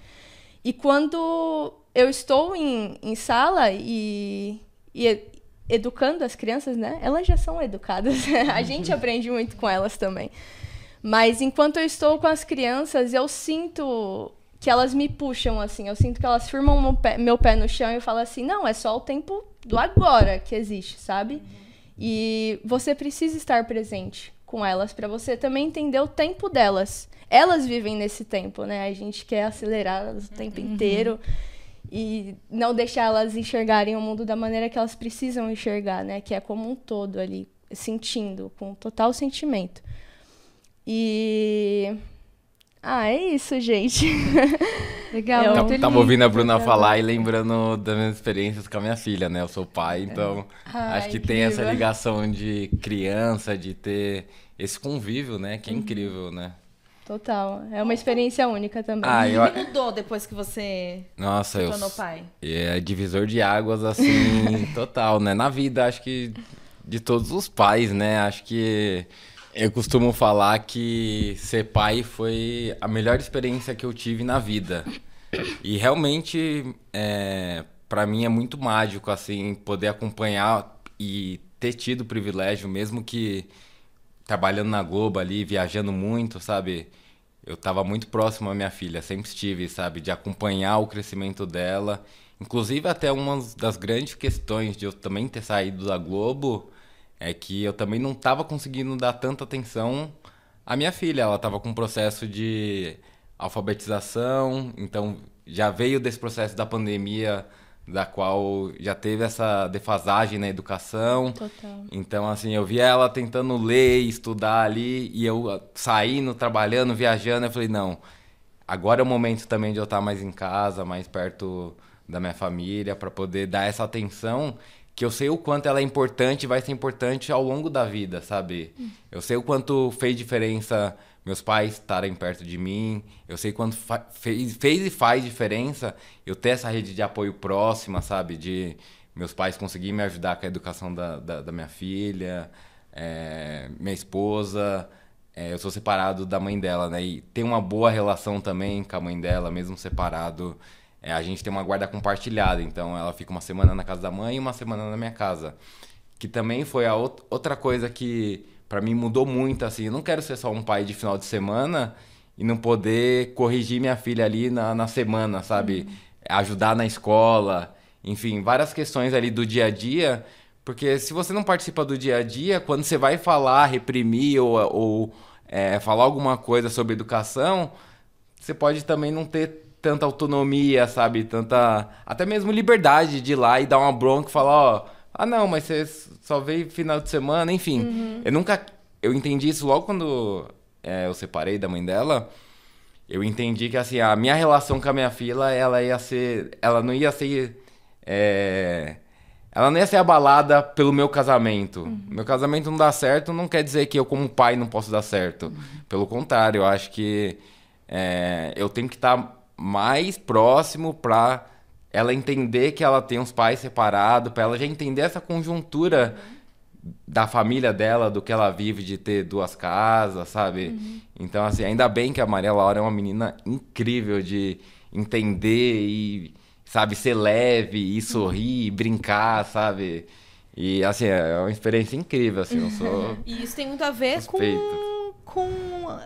E quando eu estou em, em sala e, e educando as crianças, né? Elas já são educadas. a gente aprende muito com elas também. Mas enquanto eu estou com as crianças, eu sinto que elas me puxam, assim. Eu sinto que elas firmam meu pé, meu pé no chão e falam assim: não, é só o tempo do agora que existe, sabe? Uhum. E você precisa estar presente com elas para você também entender o tempo delas. Elas vivem nesse tempo, né? A gente quer acelerar o tempo uhum. inteiro e não deixar elas enxergarem o mundo da maneira que elas precisam enxergar, né? Que é como um todo ali, sentindo, com total sentimento. E ah, é isso, gente. Legal. Eu tava, tava ouvindo a Bruna falar e lembrando das minhas experiências com a minha filha, né? Eu sou pai, é. então Ai, acho que tem essa ligação de criança, de ter esse convívio, né? Que é uhum. incrível, né? Total. É uma experiência única também. Ah, eu... O que mudou depois que você Nossa, se tornou eu... pai? É divisor de águas, assim, total, né? Na vida, acho que de todos os pais, né? Acho que eu costumo falar que ser pai foi a melhor experiência que eu tive na vida. E realmente, é, para mim é muito mágico, assim, poder acompanhar e ter tido o privilégio, mesmo que trabalhando na Globo ali, viajando muito, sabe? Eu estava muito próximo à minha filha, sempre estive, sabe? De acompanhar o crescimento dela. Inclusive, até uma das grandes questões de eu também ter saído da Globo é que eu também não estava conseguindo dar tanta atenção à minha filha. Ela estava com um processo de alfabetização, então já veio desse processo da pandemia, da qual já teve essa defasagem na educação. Total. Então, assim, eu via ela tentando ler, estudar ali, e eu saindo, trabalhando, viajando, eu falei, não, agora é o momento também de eu estar mais em casa, mais perto da minha família, para poder dar essa atenção que eu sei o quanto ela é importante e vai ser importante ao longo da vida, sabe? Hum. Eu sei o quanto fez diferença meus pais estarem perto de mim, eu sei quanto fez, fez e faz diferença eu ter essa rede de apoio próxima, sabe? De meus pais conseguirem me ajudar com a educação da, da, da minha filha, é, minha esposa. É, eu sou separado da mãe dela, né? E tem uma boa relação também com a mãe dela, mesmo separado. É, a gente tem uma guarda compartilhada, então ela fica uma semana na casa da mãe e uma semana na minha casa. Que também foi a outra coisa que para mim mudou muito, assim. Eu não quero ser só um pai de final de semana e não poder corrigir minha filha ali na, na semana, sabe? Ajudar na escola, enfim, várias questões ali do dia a dia. Porque se você não participa do dia a dia, quando você vai falar, reprimir ou, ou é, falar alguma coisa sobre educação, você pode também não ter tanta autonomia, sabe? Tanta. Até mesmo liberdade de ir lá e dar uma bronca e falar, ó. Ah, não, mas você só veio final de semana, enfim. Uhum. Eu nunca. Eu entendi isso logo quando é, eu separei da mãe dela. Eu entendi que, assim, a minha relação com a minha filha, ela ia ser. Ela não ia ser. É, ela não ia ser abalada pelo meu casamento. Uhum. Meu casamento não dá certo, não quer dizer que eu, como pai, não posso dar certo. Uhum. Pelo contrário, eu acho que é, eu tenho que estar mais próximo para ela entender que ela tem os pais separados, para ela já entender essa conjuntura uhum. da família dela, do que ela vive de ter duas casas, sabe? Uhum. Então, assim, ainda bem que a Maria Laura é uma menina incrível de entender e, sabe, ser leve e sorrir, e brincar, sabe? E, assim, é uma experiência incrível, assim, eu sou... E isso tem muito a ver com, com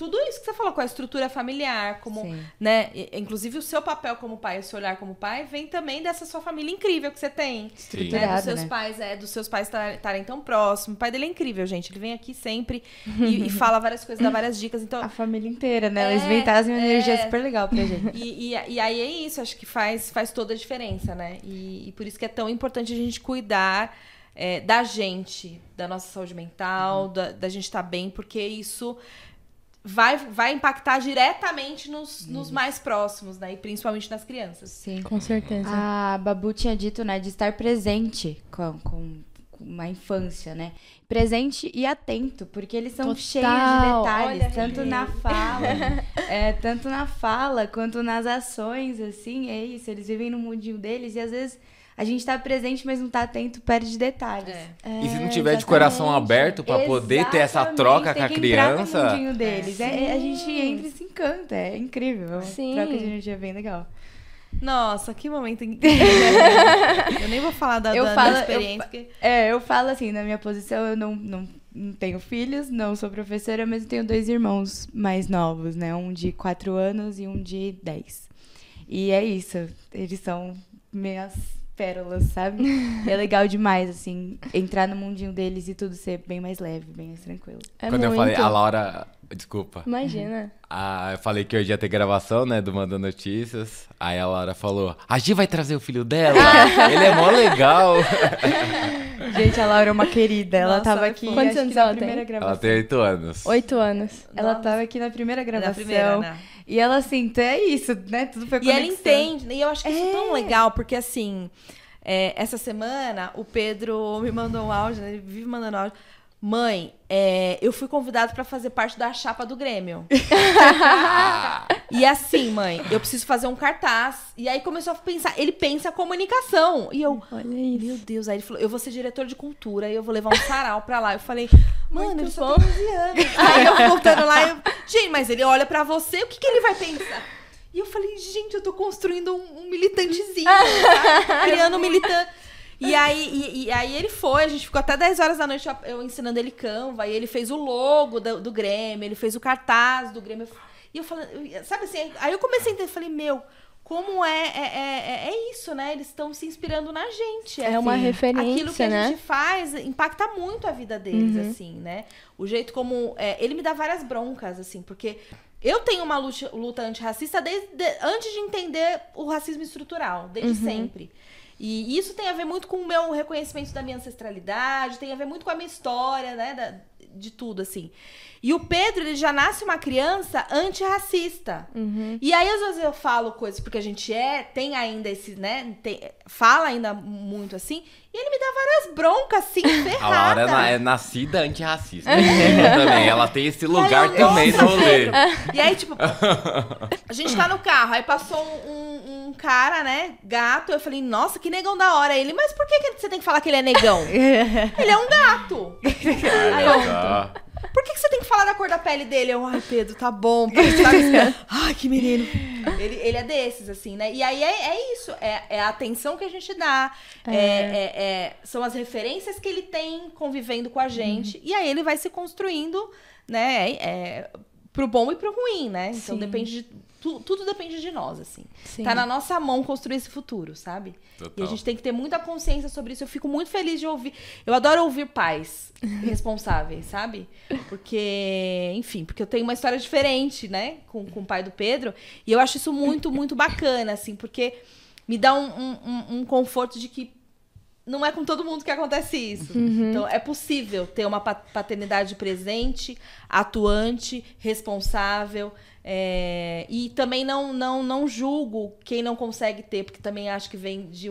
tudo isso que você falou com a estrutura familiar, como, Sim. né, inclusive o seu papel como pai, o seu olhar como pai, vem também dessa sua família incrível que você tem, né, dos seus né? pais, é, dos seus pais estarem tão próximos. O pai dele é incrível, gente. Ele vem aqui sempre e, e fala várias coisas, dá várias dicas. Então, a família inteira, né? É, Eles vêm trazem uma é, energia super legal pra gente. E, e, e, aí é isso, acho que faz, faz toda a diferença, né? E, e por isso que é tão importante a gente cuidar é, da gente, da nossa saúde mental, uhum. da, da gente estar tá bem, porque isso vai, vai impactar diretamente nos, nos mais próximos, né? E principalmente nas crianças. Sim, com certeza. A Babu tinha dito, né, de estar presente com, com uma infância, né? Presente e atento, porque eles são Total. cheios de detalhes, Olha tanto na fala, é, tanto na fala quanto nas ações, assim, é isso. Eles vivem no mundinho deles e às vezes a gente tá presente, mas não tá atento, perde detalhes. É. E se não É, tiver de coração aberto pra poder ter essa troca tem com a no criança. mundinho deles. É, é, a gente entra e se encanta. É incrível. É Sim. troca de energia bem legal. Nossa, que momento incrível. eu nem vou falar da, Eu da, falo- da eu experiência. fa- porque- É, eu falo assim, na minha posição, eu não, não, não tenho filhos, não sou professora, mas eu tenho dois irmãos mais novos, né? Um de 4 anos e um de 10. E é isso, eles são minhas pérolas, sabe? é legal demais, assim, entrar no mundinho deles e tudo ser bem mais leve, bem mais tranquilo. É Quando eu muito. falei, a Laura. Desculpa. Imagina. Ah, eu falei que hoje ia ter gravação, né, do Mandando Notícias. Aí a Laura falou: a Gi vai trazer o filho dela? Ele é mó legal. Gente, a Laura é uma querida, ela Nossa, tava ela aqui Quantos anos na ela tem? primeira Ela gravação. tem oito anos. Oito anos. Ela Nossa. tava aqui na primeira Na gravação. primeira, né? E ela assim, então é isso, né? Tudo foi E ela conexão. entende, né? e eu acho que isso é tão É. legal, porque assim, é, essa semana o Pedro me mandou um áudio, né? ele vive mandando áudio. Mãe, é, eu fui convidado pra fazer parte da chapa do Grêmio. e assim, mãe, eu preciso fazer um cartaz. E aí começou a pensar, ele pensa comunicação. E eu, meu Deus, aí ele falou, eu vou ser diretor de cultura e eu vou levar um sarau pra lá. Eu falei, mano, ele só 11 anos. Aí eu voltando lá, eu, gente, mas ele olha pra você, o que, que ele vai pensar? E eu falei, gente, eu tô construindo um, um militantezinho, tá? criando um militante. E aí, e, e aí ele foi, a gente ficou até 10 horas da noite eu, ensinando ele Canva, e ele fez o logo do, do Grêmio, ele fez o cartaz do Grêmio. E eu falei, eu- sabe assim, aí eu comecei a entender, falei, meu, como é, é, é, é isso, né? Eles estão se inspirando na gente. É uma assim. referência, Aquilo que a né? gente faz impacta muito a vida deles, Uhum. assim, né? O jeito como. é, ele me dá várias broncas, assim, porque eu tenho uma luta, luta antirracista desde antes de entender o racismo estrutural, desde Uhum. sempre. E isso tem a ver muito com o meu reconhecimento da minha ancestralidade, tem a ver muito com a minha história, né? da- de tudo, assim. E o Pedro, ele já nasce uma criança antirracista. Uhum. E aí, às vezes, eu falo coisas porque a gente é, tem ainda esse, né? tem- fala ainda muito assim. E ele me dá várias broncas, assim, ferrada. A Laura é na- é nascida antirracista. também. Ela tem esse lugar eu também no rolê. E aí, tipo, a gente tá no carro, aí passou um, um- cara, né, gato. Eu falei, nossa, que negão da hora. Ele, mas por que, que você tem que falar que ele é negão? ele é um gato. Só. Por que, que você tem que falar da cor da pele dele? Eu, ai, Pedro, tá bom. Pedro, sabe? ai, que menino. Ele, ele é desses, assim, né? E aí é, é isso. É, é a atenção que a gente dá. é- é- é- são as referências que ele tem convivendo com a gente. E aí ele vai se construindo, né? É, pro bom e pro ruim, né? Então Sim. depende de. Tu- tudo depende de nós, assim. Sim. Tá na nossa mão construir esse futuro, sabe? E a Total. gente tem que ter muita consciência sobre isso. Eu fico muito feliz de ouvir. Eu adoro ouvir pais responsáveis, sabe? Porque, enfim, porque eu tenho uma história diferente, né? Com, com o pai do Pedro. E eu acho isso muito, muito bacana, assim, porque me dá um, um- um- conforto de que não é com todo mundo que acontece isso. Então, é possível ter uma pa- paternidade presente, atuante, responsável. É, e também não, não, não julgo quem não consegue ter, porque também acho que vem de,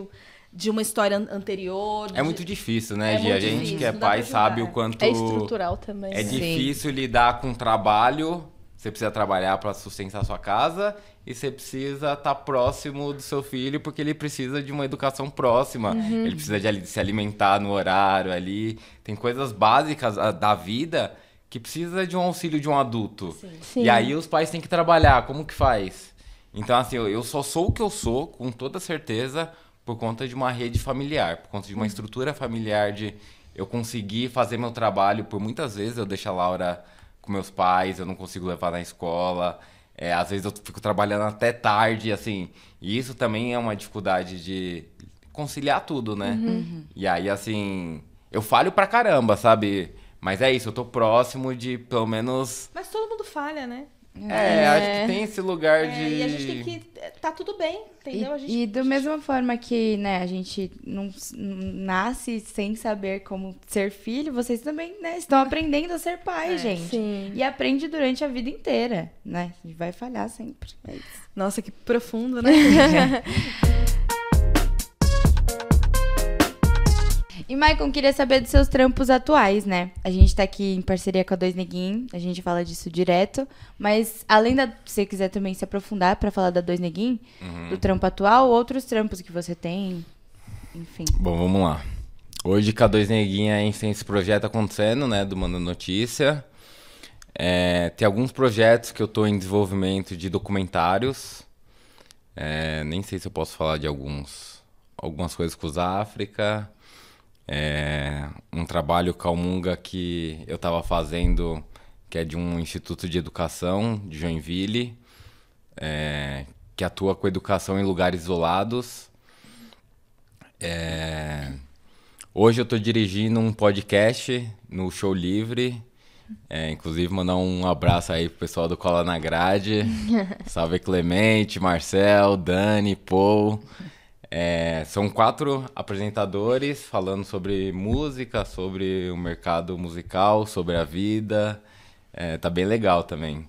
de uma história an- anterior. É de- muito difícil, né, É Gi? A gente difícil, que é pai sabe o quanto É estrutural também. é né? Sim. difícil lidar com trabalho. Você precisa trabalhar para sustentar sua casa e você precisa estar próximo do seu filho porque ele precisa de uma educação próxima. Uhum. Ele precisa de ali- se alimentar no horário ali. Tem coisas básicas ah, da vida que precisa de um auxílio de um adulto. Sim. Sim. E aí os pais têm que trabalhar. Como que faz? Então, assim, eu, eu só sou o que eu sou, com toda certeza, por conta de uma rede familiar, por conta de uma estrutura familiar de eu conseguir fazer meu trabalho. Por muitas vezes eu deixo a Laura com meus pais, eu não consigo levar na escola. É, às vezes eu fico trabalhando até tarde, assim. E isso também é uma dificuldade de conciliar tudo, né? E aí, assim, eu falho pra caramba, sabe? Mas é isso, eu tô próximo de pelo menos Mas todo mundo falha, né? é, acho que tem esse lugar É, de. e a gente tem que. Tá tudo bem, entendeu? a gente, E, e da mesma forma que, né, a gente não nasce sem saber como ser filho, vocês também, né, estão aprendendo a ser pai, É, gente. Sim. E aprende durante a vida inteira, né? A gente vai falhar sempre. É isso. Nossa, que profundo, né? E, Maicon, queria saber dos seus trampos atuais, né? A gente tá aqui em parceria com a Dois Neguinho, a gente fala disso direto. Mas, além da. Se você quiser também se aprofundar pra falar da Dois Neguinho, Uhum. do trampo atual, outros trampos que você tem. enfim. Bom, vamos lá. Hoje, K2 Neguinha, a gente tem esse projeto acontecendo, né, do Manda Notícia. É, tem alguns projetos que eu estou em desenvolvimento de documentários. É, nem sei se eu posso falar de alguns, algumas coisas com os África. É, um trabalho Calmunga que eu estava fazendo, que é de um instituto de educação de Joinville, é, que atua com educação em lugares isolados. É, hoje eu estou dirigindo um podcast no Show Livre. É, inclusive, mandar um abraço aí pro pessoal do Cola na Grade. Salve Clemente, Marcel, Dani, Paul. É, são quatro apresentadores falando sobre música, sobre o mercado musical, sobre a vida. É, tá bem legal também.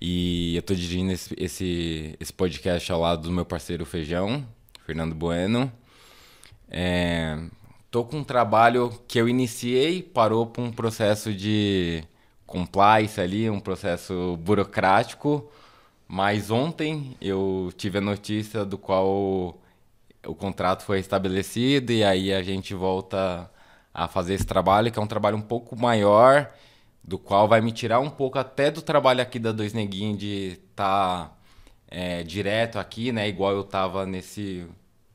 E eu tô dirigindo esse, esse, esse podcast ao lado do meu parceiro Feijão, Fernando Bueno. É, tô com um trabalho que eu iniciei, parou por um processo de compliance ali, um processo burocrático. Mas ontem eu tive a notícia do qual o contrato foi estabelecido e aí a gente volta a fazer esse trabalho, que é um trabalho um pouco maior, do qual vai me tirar um pouco até do trabalho aqui da Dois Neguinhos de estar tá, é, direto aqui, né? Igual eu estava nesse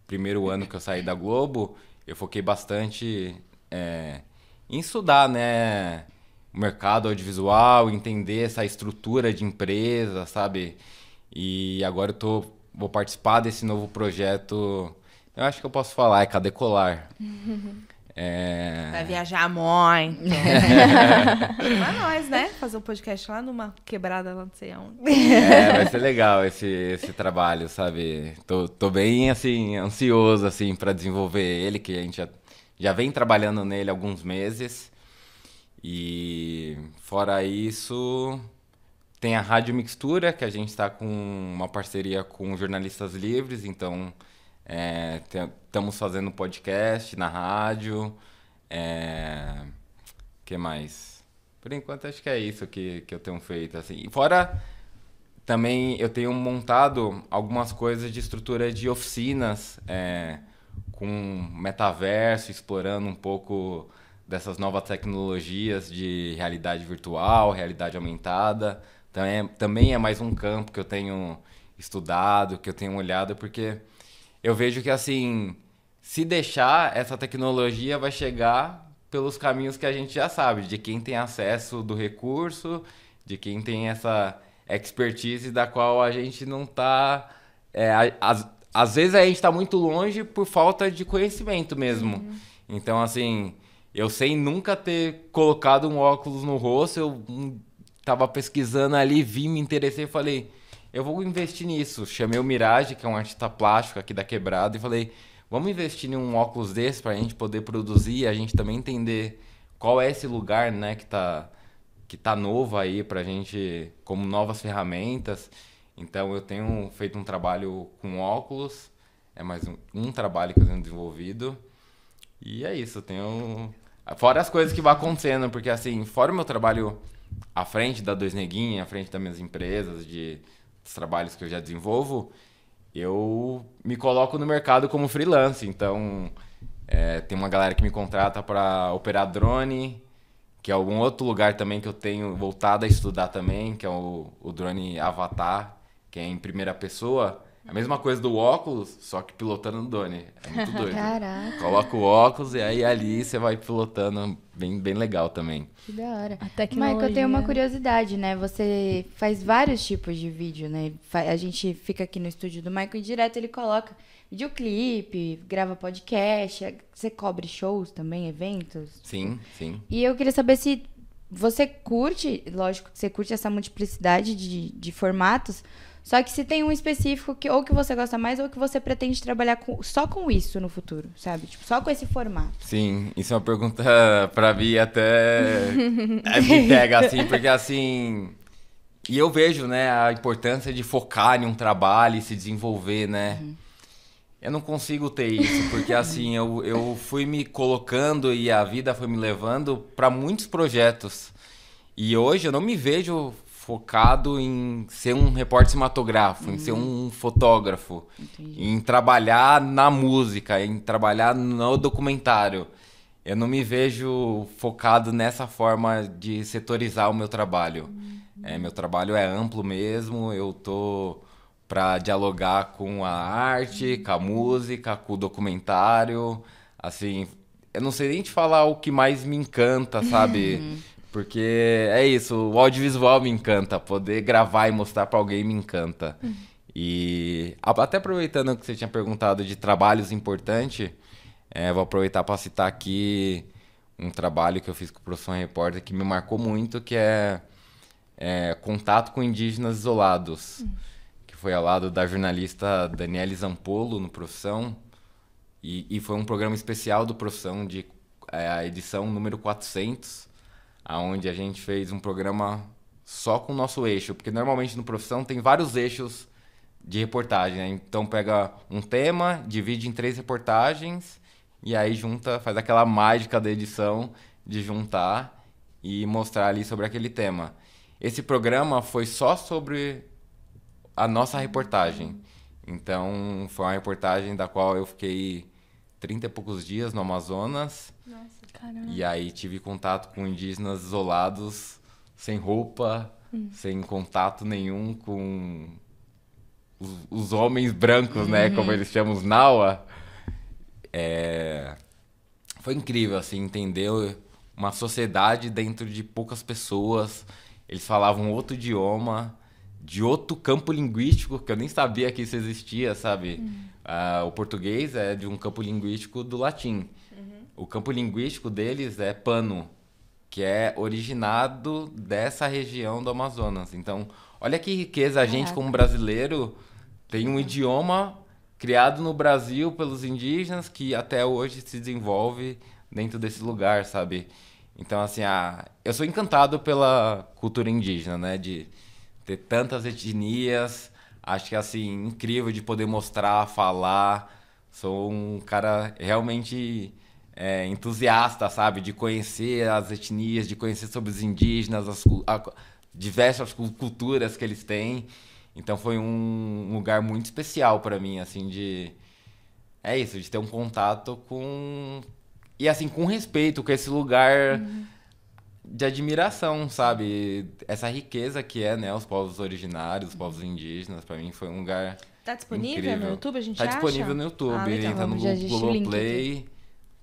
primeiro ano que eu saí da Globo, eu foquei bastante é, em estudar, né? O mercado audiovisual, entender essa estrutura de empresa, sabe? E agora eu tô, vou participar desse novo projeto eu acho que eu posso falar, é Cadecolar. É... Vai viajar muito. Pra nós, né? Fazer um podcast lá numa quebrada lá não sei aonde. É, vai ser legal esse, esse trabalho, sabe? Tô, tô bem, assim, ansioso, assim, para desenvolver ele, que a gente já, já vem trabalhando nele há alguns meses. E fora isso, tem a Rádio Mixtura, que a gente está com uma parceria com jornalistas livres, então Estamos é, fazendo podcast na rádio. É, que mais? Por enquanto acho que é isso que, que eu tenho feito. Assim. Fora também eu tenho montado algumas coisas de estrutura de oficinas é, com metaverso, explorando um pouco dessas novas tecnologias de realidade virtual, realidade aumentada. Também é, também é mais um campo que eu tenho estudado, que eu tenho olhado, porque eu vejo que assim, se deixar, essa tecnologia vai chegar pelos caminhos que a gente já sabe, de quem tem acesso do recurso, de quem tem essa expertise da qual a gente não está. É, às, às vezes a gente está muito longe por falta de conhecimento mesmo. Uhum. Então, assim, eu sem nunca ter colocado um óculos no rosto, eu um, tava pesquisando ali, vi, me interessei e falei eu vou investir nisso. Chamei o Mirage, que é um artista plástico aqui da Quebrada, e falei, vamos investir em um óculos desse para a gente poder produzir e a gente também entender qual é esse lugar, né, que tá, que tá novo aí para a gente, como novas ferramentas. Então eu tenho feito um trabalho com óculos, é mais um, um trabalho que eu tenho desenvolvido. E é isso, eu tenho... Fora as coisas que vão acontecendo, porque assim, fora o meu trabalho à frente da Dois Neguinhos, à frente das minhas empresas, de dos trabalhos que eu já desenvolvo, eu me coloco no mercado como freelance. Então, é, tem uma galera que me contrata para operar drone, que é algum outro lugar também que eu tenho voltado a estudar também, que é o, o drone Avatar, que é em primeira pessoa. A mesma coisa do óculos, só que pilotando no drone. É muito doido. Caraca. Coloca o óculos e aí ali você vai pilotando. Bem, bem legal também. Que da hora. A tecnologia. Michael, eu tenho uma curiosidade, né? Você faz vários tipos de vídeo, né? A gente fica aqui no estúdio do Michael e direto ele coloca videoclipe, grava podcast. Você cobre shows também, eventos? Sim, sim. E eu queria saber se você curte, lógico que você curte essa multiplicidade de, de formatos, só que se tem um específico que ou que você gosta mais ou que você pretende trabalhar com, só com isso no futuro, sabe? Tipo, só com esse formato. Sim, isso é uma pergunta para mim até é, me pega assim, porque assim, e eu vejo, né, a importância de focar em um trabalho e se desenvolver, né? Uhum. Eu não consigo ter isso, porque assim, eu, eu fui me colocando e a vida foi me levando para muitos projetos. E hoje eu não me vejo focado em ser um repórter cinematográfico, em ser um fotógrafo, em trabalhar na música, em trabalhar no documentário. Eu não me vejo focado nessa forma de setorizar o meu trabalho. É, meu trabalho é amplo mesmo, eu tô para dialogar com a arte, com a música, com o documentário. Assim, eu não sei nem te falar o que mais me encanta, sabe? Porque é isso, o audiovisual me encanta, poder gravar e mostrar para alguém me encanta. E até aproveitando que você tinha perguntado de trabalhos importantes, é, vou aproveitar para citar aqui um trabalho que eu fiz com o Profissão Repórter que me marcou muito, que é, é Contato com Indígenas Isolados, que foi ao lado da jornalista Daniele Zampolo no Profissão, e, e foi um programa especial do Profissão, de é, a edição número 400, aonde a gente fez um programa só com o nosso eixo, porque normalmente no Profissão tem vários eixos de reportagem, né? Então pega um tema, divide em três reportagens e aí junta, faz aquela mágica da edição de juntar e mostrar ali sobre aquele tema. Esse programa foi só sobre a nossa reportagem. Então, foi uma reportagem da qual eu fiquei 30 e poucos dias no Amazonas. Nossa, caramba. E aí tive contato com indígenas isolados, sem roupa, sem contato nenhum com os, os homens brancos, né? Como eles chamam os Nawa. É... Foi incrível, assim, entender uma sociedade dentro de poucas pessoas. Eles falavam outro idioma, de outro campo linguístico, que eu nem sabia que isso existia, sabe? Ah, o português é de um campo linguístico do latim. O campo linguístico deles é pano, que é originado dessa região do Amazonas. Então, olha que riqueza a gente Caraca. como brasileiro tem um idioma criado no Brasil pelos indígenas que até hoje se desenvolve dentro desse lugar, sabe? Então, assim, a... eu sou encantado pela cultura indígena, né? De ter tantas etnias. Acho que, assim, incrível de poder mostrar, falar. Sou um cara realmente é, entusiasta, sabe? De conhecer as etnias, de conhecer sobre os indígenas, as a- diversas cu- culturas que eles têm. Então foi um lugar muito especial para mim, assim, de... É isso, de ter um contato com... E assim, com respeito, com esse lugar de admiração, sabe? Essa riqueza que é, né? Os povos originários, os povos indígenas, para mim foi um lugar Tá disponível incrível. no YouTube? A gente Tá acha? disponível no YouTube, Ah, legal. entra no Google Play.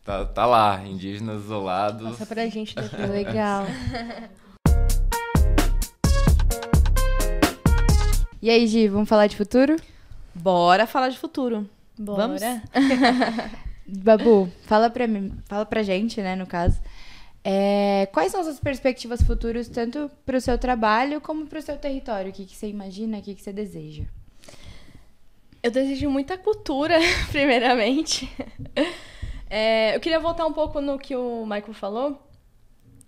Tá, tá lá, indígenas isolados. Passa pra gente depois. Legal. E aí, Gi, vamos falar de futuro? Bora falar de futuro. Bora. Vamos? Babu, fala pra mim, fala pra gente, né, no caso. é, quais são suas perspectivas futuras, tanto pro seu trabalho como pro seu território? O que, que você imagina, o que, que você deseja? Eu desejo muita cultura, primeiramente. É, eu queria voltar um pouco no que o Michael falou.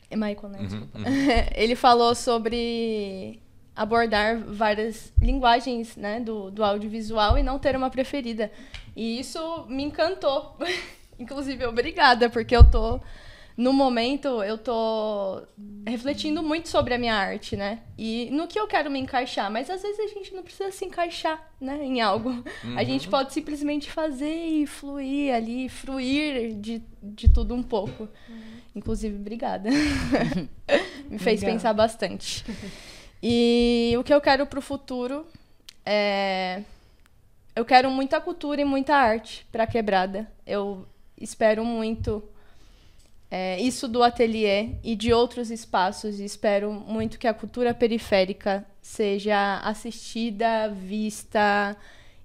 É Michael, né? Desculpa. Ele falou sobre abordar várias linguagens né, do, do audiovisual e não ter uma preferida. E isso me encantou. Inclusive, obrigada, porque eu tô. No momento, eu tô refletindo muito sobre a minha arte, né? E no que eu quero me encaixar. Mas às vezes a gente não precisa se encaixar, né? Em algo. A gente pode simplesmente fazer e fluir ali, fruir de, de tudo um pouco. Inclusive, obrigada. me fez Legal. pensar bastante. E o que eu quero pro futuro é. Eu quero muita cultura e muita arte pra quebrada. Eu espero muito é, isso do ateliê e de outros espaços. E espero muito que a cultura periférica seja assistida, vista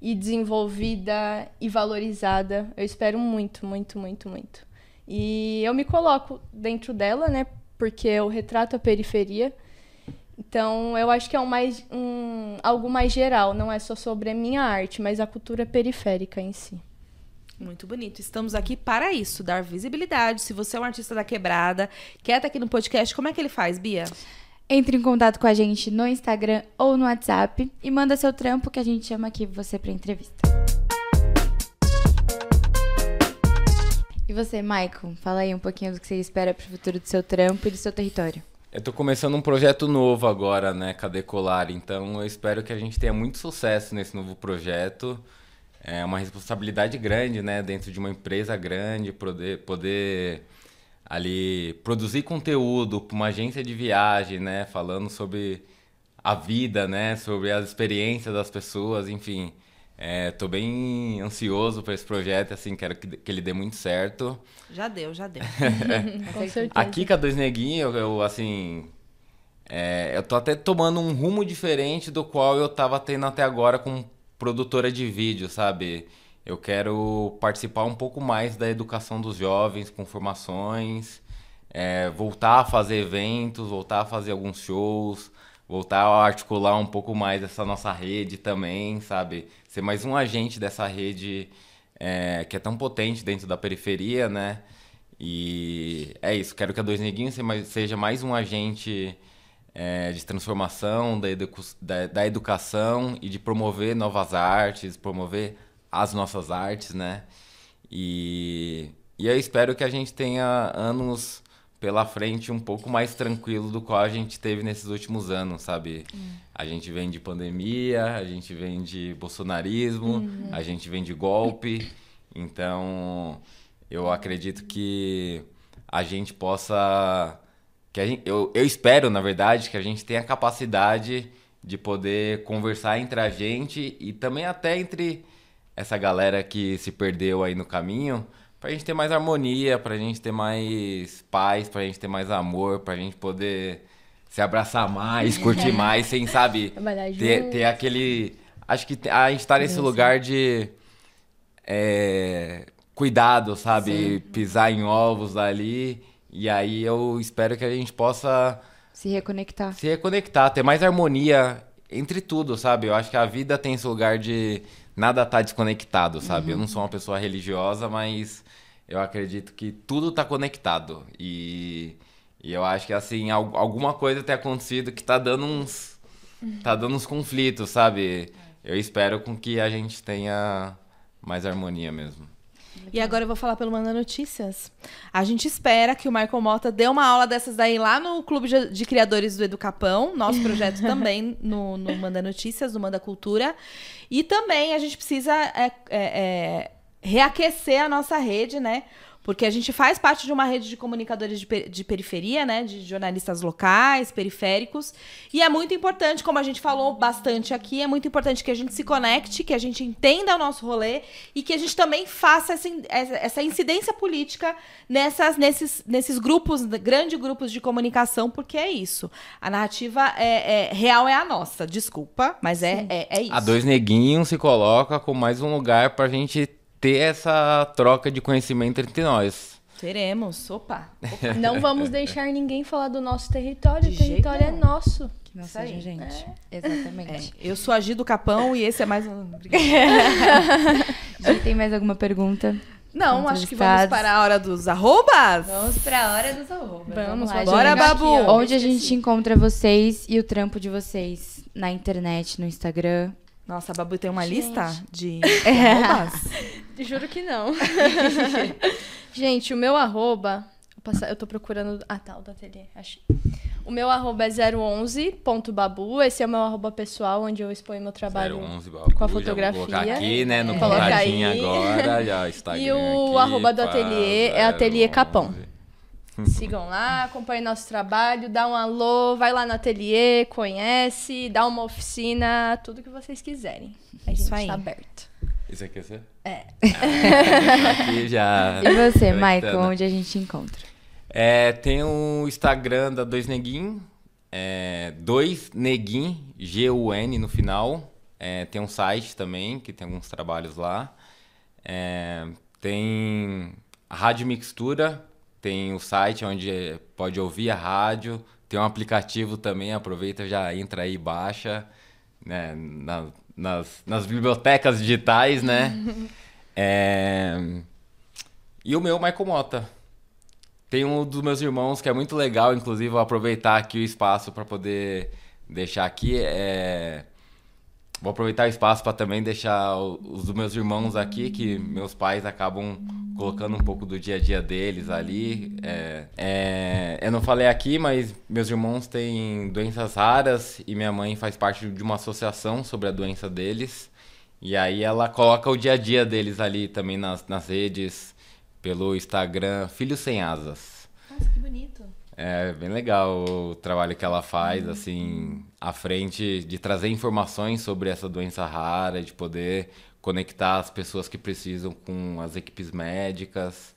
e desenvolvida e valorizada. Eu espero muito, muito, muito, muito. E eu me coloco dentro dela, né? Porque eu retrato a periferia. Então, eu acho que é um mais, um, algo mais geral, não é só sobre a minha arte, mas a cultura periférica em si. Muito bonito. Estamos aqui para isso, dar visibilidade. Se você é um artista da quebrada, quer estar aqui no podcast, como é que ele faz, Bia? Entre em contato com a gente no Instagram ou no WhatsApp e manda seu trampo que a gente chama aqui você pra entrevista. E você, Maicon, fala aí um pouquinho do que você espera pro futuro do seu trampo e do seu território. Eu tô começando um projeto novo agora, né, com a Decolar, então eu espero que a gente tenha muito sucesso nesse novo projeto. É uma responsabilidade grande, né, dentro de uma empresa grande, poder, poder ali produzir conteúdo para uma agência de viagem, né, falando sobre a vida, né, sobre as experiências das pessoas, enfim. É, tô bem ansioso para esse projeto, assim, quero que, que ele dê muito certo. Já deu, já deu. Com certeza. Aqui com a Dois Neguinhos, eu, eu, assim. é, eu tô até tomando um rumo diferente do qual eu tava tendo até agora com produtora de vídeo, sabe? Eu quero participar um pouco mais da educação dos jovens com formações, é, voltar a fazer eventos, voltar a fazer alguns shows, voltar a articular um pouco mais essa nossa rede também, sabe? Ser mais um agente dessa rede é, que é tão potente dentro da periferia, né? E é isso, quero que a Dois Neguinhos seja mais- seja mais um agente é, de transformação da, edu da, da educação e de promover novas artes, promover as nossas artes, né? E, e eu espero que a gente tenha anos pela frente um pouco mais tranquilo do qual a gente teve nesses últimos anos, sabe? A gente vem de pandemia, a gente vem de bolsonarismo, a gente vem de golpe. Então, eu acredito que a gente possa. Que gente, eu, eu espero, na verdade, que a gente tenha a capacidade de poder conversar entre a gente e também até entre essa galera que se perdeu aí no caminho, pra gente ter mais harmonia, pra gente ter mais paz, pra gente ter mais amor, pra gente poder se abraçar mais, curtir mais, sem, sabe, ter, ter aquele. Acho que a gente tá nesse lugar de é, cuidado, sabe? Pisar em ovos ali. E aí eu espero que a gente possa Se reconectar. se reconectar, ter mais harmonia entre tudo, sabe? Eu acho que a vida tem esse lugar de nada tá desconectado, sabe? Eu não sou uma pessoa religiosa, mas eu acredito que tudo tá conectado. E, e eu acho que, assim, al- alguma coisa tem acontecido que tá dando uns... Tá dando uns conflitos, sabe? Eu espero com que a gente tenha mais harmonia mesmo. E agora eu vou falar pelo Manda Notícias. A gente espera que o Michael Mota dê uma aula dessas daí lá no Clube de, de Criadores do Educapão, nosso projeto também no, no Manda Notícias, no Manda Cultura. E também a gente precisa é, é, é, reaquecer a nossa rede, né? Porque a gente faz parte de uma rede de comunicadores de, pe- de periferia, né? De jornalistas locais, periféricos. E é muito importante, como a gente falou bastante aqui, é muito importante que a gente se conecte, que a gente entenda o nosso rolê e que a gente também faça essa, in- essa- incidência política nessas, nesses, nesses grupos, grandes grupos de comunicação, porque é isso. A narrativa é, é- real é a nossa, desculpa, mas é, é, é isso. A Dois Neguinhos se coloca como mais um lugar pra gente ter essa troca de conhecimento entre nós. Teremos, opa. Não vamos deixar ninguém falar do nosso território. De o território é nenhum. nosso. Que não seja gente. É, Exatamente. eu sou a Gi do Capão e esse é mais um. Obrigada. Gi, tem mais alguma pergunta? Não, acho que vamos para a hora dos arrobas. Vamos pra hora dos arrobas. Vamos, lá, vamos Bora, gente. Babu. aqui. Onde a gente encontra vocês e o trampo de vocês? Na internet, no Instagram. Nossa, a Babu tem uma Gente. lista de de arrobas? Juro que não. Gente, o meu arroba. Eu tô procurando. Ah, tá, o do ateliê. Achei. O meu arroba é 011.babu. Esse é o meu arroba pessoal, onde eu exponho meu trabalho. 011 Babu, com a já vou fotografia. colocar aqui, né, no É. Aí. agora, já Instagram E o aqui, arroba do ateliê é ateliê 011. Capão. Sigam lá, acompanhem nosso trabalho, dá um alô, vai lá no ateliê, conhece, dá uma oficina, tudo que vocês quiserem. A gente Isso aí. tá aberto. Isso aqui é você? É. aqui já. E você. Michael, onde a gente encontra? É, tem o Instagram da Dois Neguin, é, Dois Neguin, G-U-N no final. É, tem um site também, que tem alguns trabalhos lá. É, tem a Rádio Mixtura, tem o site onde pode ouvir a rádio. Tem um aplicativo também, aproveita, já entra aí e baixa. Né, na- nas, nas bibliotecas digitais, né? É, e o meu, Michael Mota. Tem um dos meus irmãos que é muito legal, inclusive vou aproveitar aqui o espaço para poder deixar aqui. É... Vou aproveitar o espaço para também deixar os meus irmãos aqui, que meus pais acabam colocando um pouco do dia a dia deles ali. É, é, eu não falei aqui, mas meus irmãos têm doenças raras e minha mãe faz parte de uma associação sobre a doença deles. E aí ela coloca o dia a dia deles ali também nas, nas redes, pelo Instagram, Filhos Sem Asas. Nossa, que bonito. É bem legal o trabalho que ela faz, uhum. assim, à frente de trazer informações sobre essa doença rara, de poder conectar as pessoas que precisam com as equipes médicas.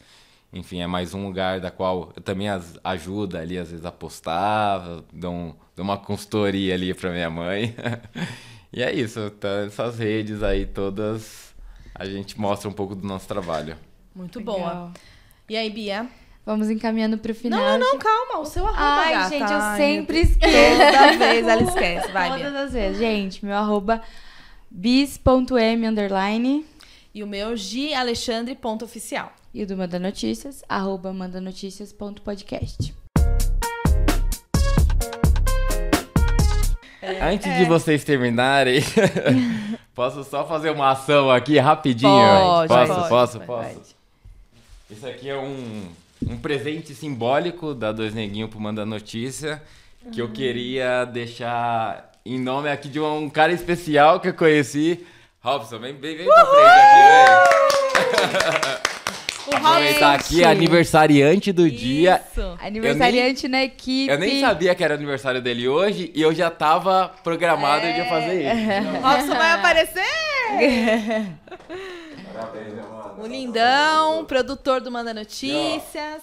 Enfim, é mais um lugar da qual eu também as, ajuda ali, às vezes, a postar, dou, dou uma consultoria ali para minha mãe. e é isso, tá, essas redes aí todas, a gente mostra um pouco do nosso trabalho. Muito Legal. boa. E aí, Bia? Vamos encaminhando pro final. Não, não, calma. O seu arroba, Ai, gata. gente, eu sempre esqueço. Toda vez ela esquece. Vai, Todas as vezes. Gente, meu arroba bis.m underline. E o meu galexandre.oficial. E o do Manda Notícias, arroba mandanoticias.podcast. É, Antes é. de vocês terminarem, posso só fazer uma ação aqui rapidinho? Pode, posso, pode, posso, pode, posso? Pode. Isso aqui é um um presente simbólico da Dois Neguinho pro Manda Notícia, que eu queria deixar em nome aqui de um cara especial que eu conheci. Robson, vem, vem, vem pra frente aqui, vem. O Aproveitar aqui, aniversariante do Isso. dia. Aniversariante nem, na equipe. Eu nem sabia que era aniversário dele hoje e eu já tava programado é. de fazer isso. Robson vai aparecer! Parabéns, meu o lindão, produtor do Manda Notícias.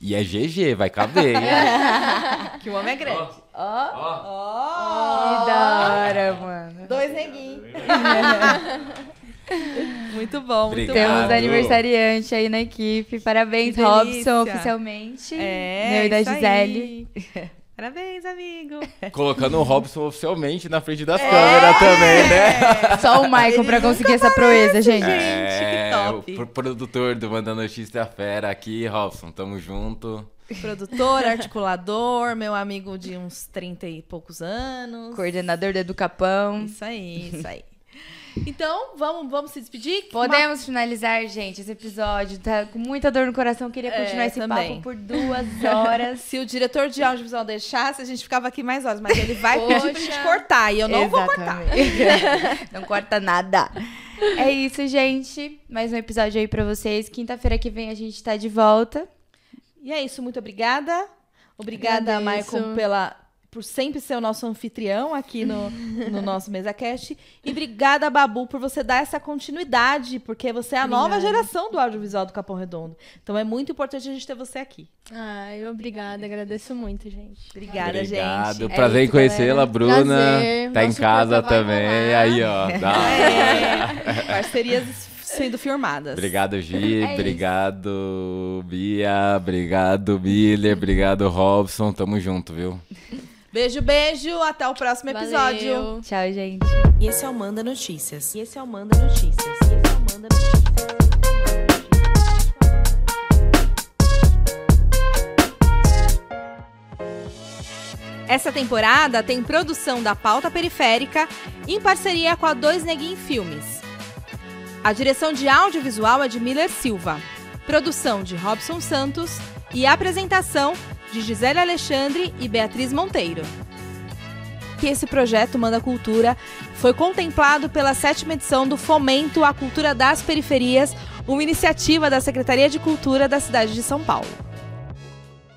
E é GG, vai caber, hein? que o homem é grande. Ó. Ó. Ó. Que da hora, mano. Dois neguinhos. muito bom, muito Obrigado. bom. Temos aniversariante aí na equipe. Parabéns, Robson, oficialmente. É, Meu e da Gisele. Parabéns, amigo. Colocando o Robson oficialmente na frente das é. câmeras também, né? Só o Maicon pra conseguir essa proeza, gente. É, que top. O produtor do Manda Notícia Fera aqui, Robson, tamo junto. Produtor, articulador, meu amigo de uns 30 e poucos anos. Coordenador do Educapão. Isso aí, isso aí. Então, vamos, vamos se despedir? Podemos Uma... finalizar, gente, esse episódio. Tá com muita dor no coração. Queria continuar é, esse também. papo por duas horas. se o diretor de audiovisual deixasse, a gente ficava aqui mais horas. Mas ele vai Poxa. pedir pra gente cortar. E eu não Exatamente. vou cortar. não corta nada. É isso, gente. Mais um episódio aí pra vocês. Quinta-feira que vem a gente tá de volta. E é isso. Muito obrigada. Obrigada, Maicon, pela por sempre ser o nosso anfitrião aqui no, no nosso MesaCast. E obrigada, Babu, por você dar essa continuidade, porque você é a obrigada. nova geração do audiovisual do Capão Redondo. Então é muito importante a gente ter você aqui. Ai, obrigada, agradeço muito, gente. Obrigada, Obrigado. gente. Prazer é em conhecê-la, Bruna. Prazer. Tá Nosso em casa também. Aí, ó. Dá. É. Parcerias sendo firmadas. Obrigado, Gi. É obrigado, Bia. Obrigado, Miller. Obrigado, Robson. Tamo junto, viu? Beijo, beijo. Até o próximo episódio. Valeu. Tchau, gente. E esse é o Manda Notícias. E esse é o Manda Notícias. E esse é o Manda Notícias. Essa temporada tem produção da Pauta Periférica em parceria com a Dois Neguin Filmes. A direção de audiovisual é de Miller Silva, produção de Robson Santos e apresentação de Gisele Alexandre e Beatriz Monteiro. Que esse projeto Manda Cultura foi contemplado pela sétima edição do Fomento à Cultura das Periferias, uma iniciativa da Secretaria de Cultura da cidade de São Paulo.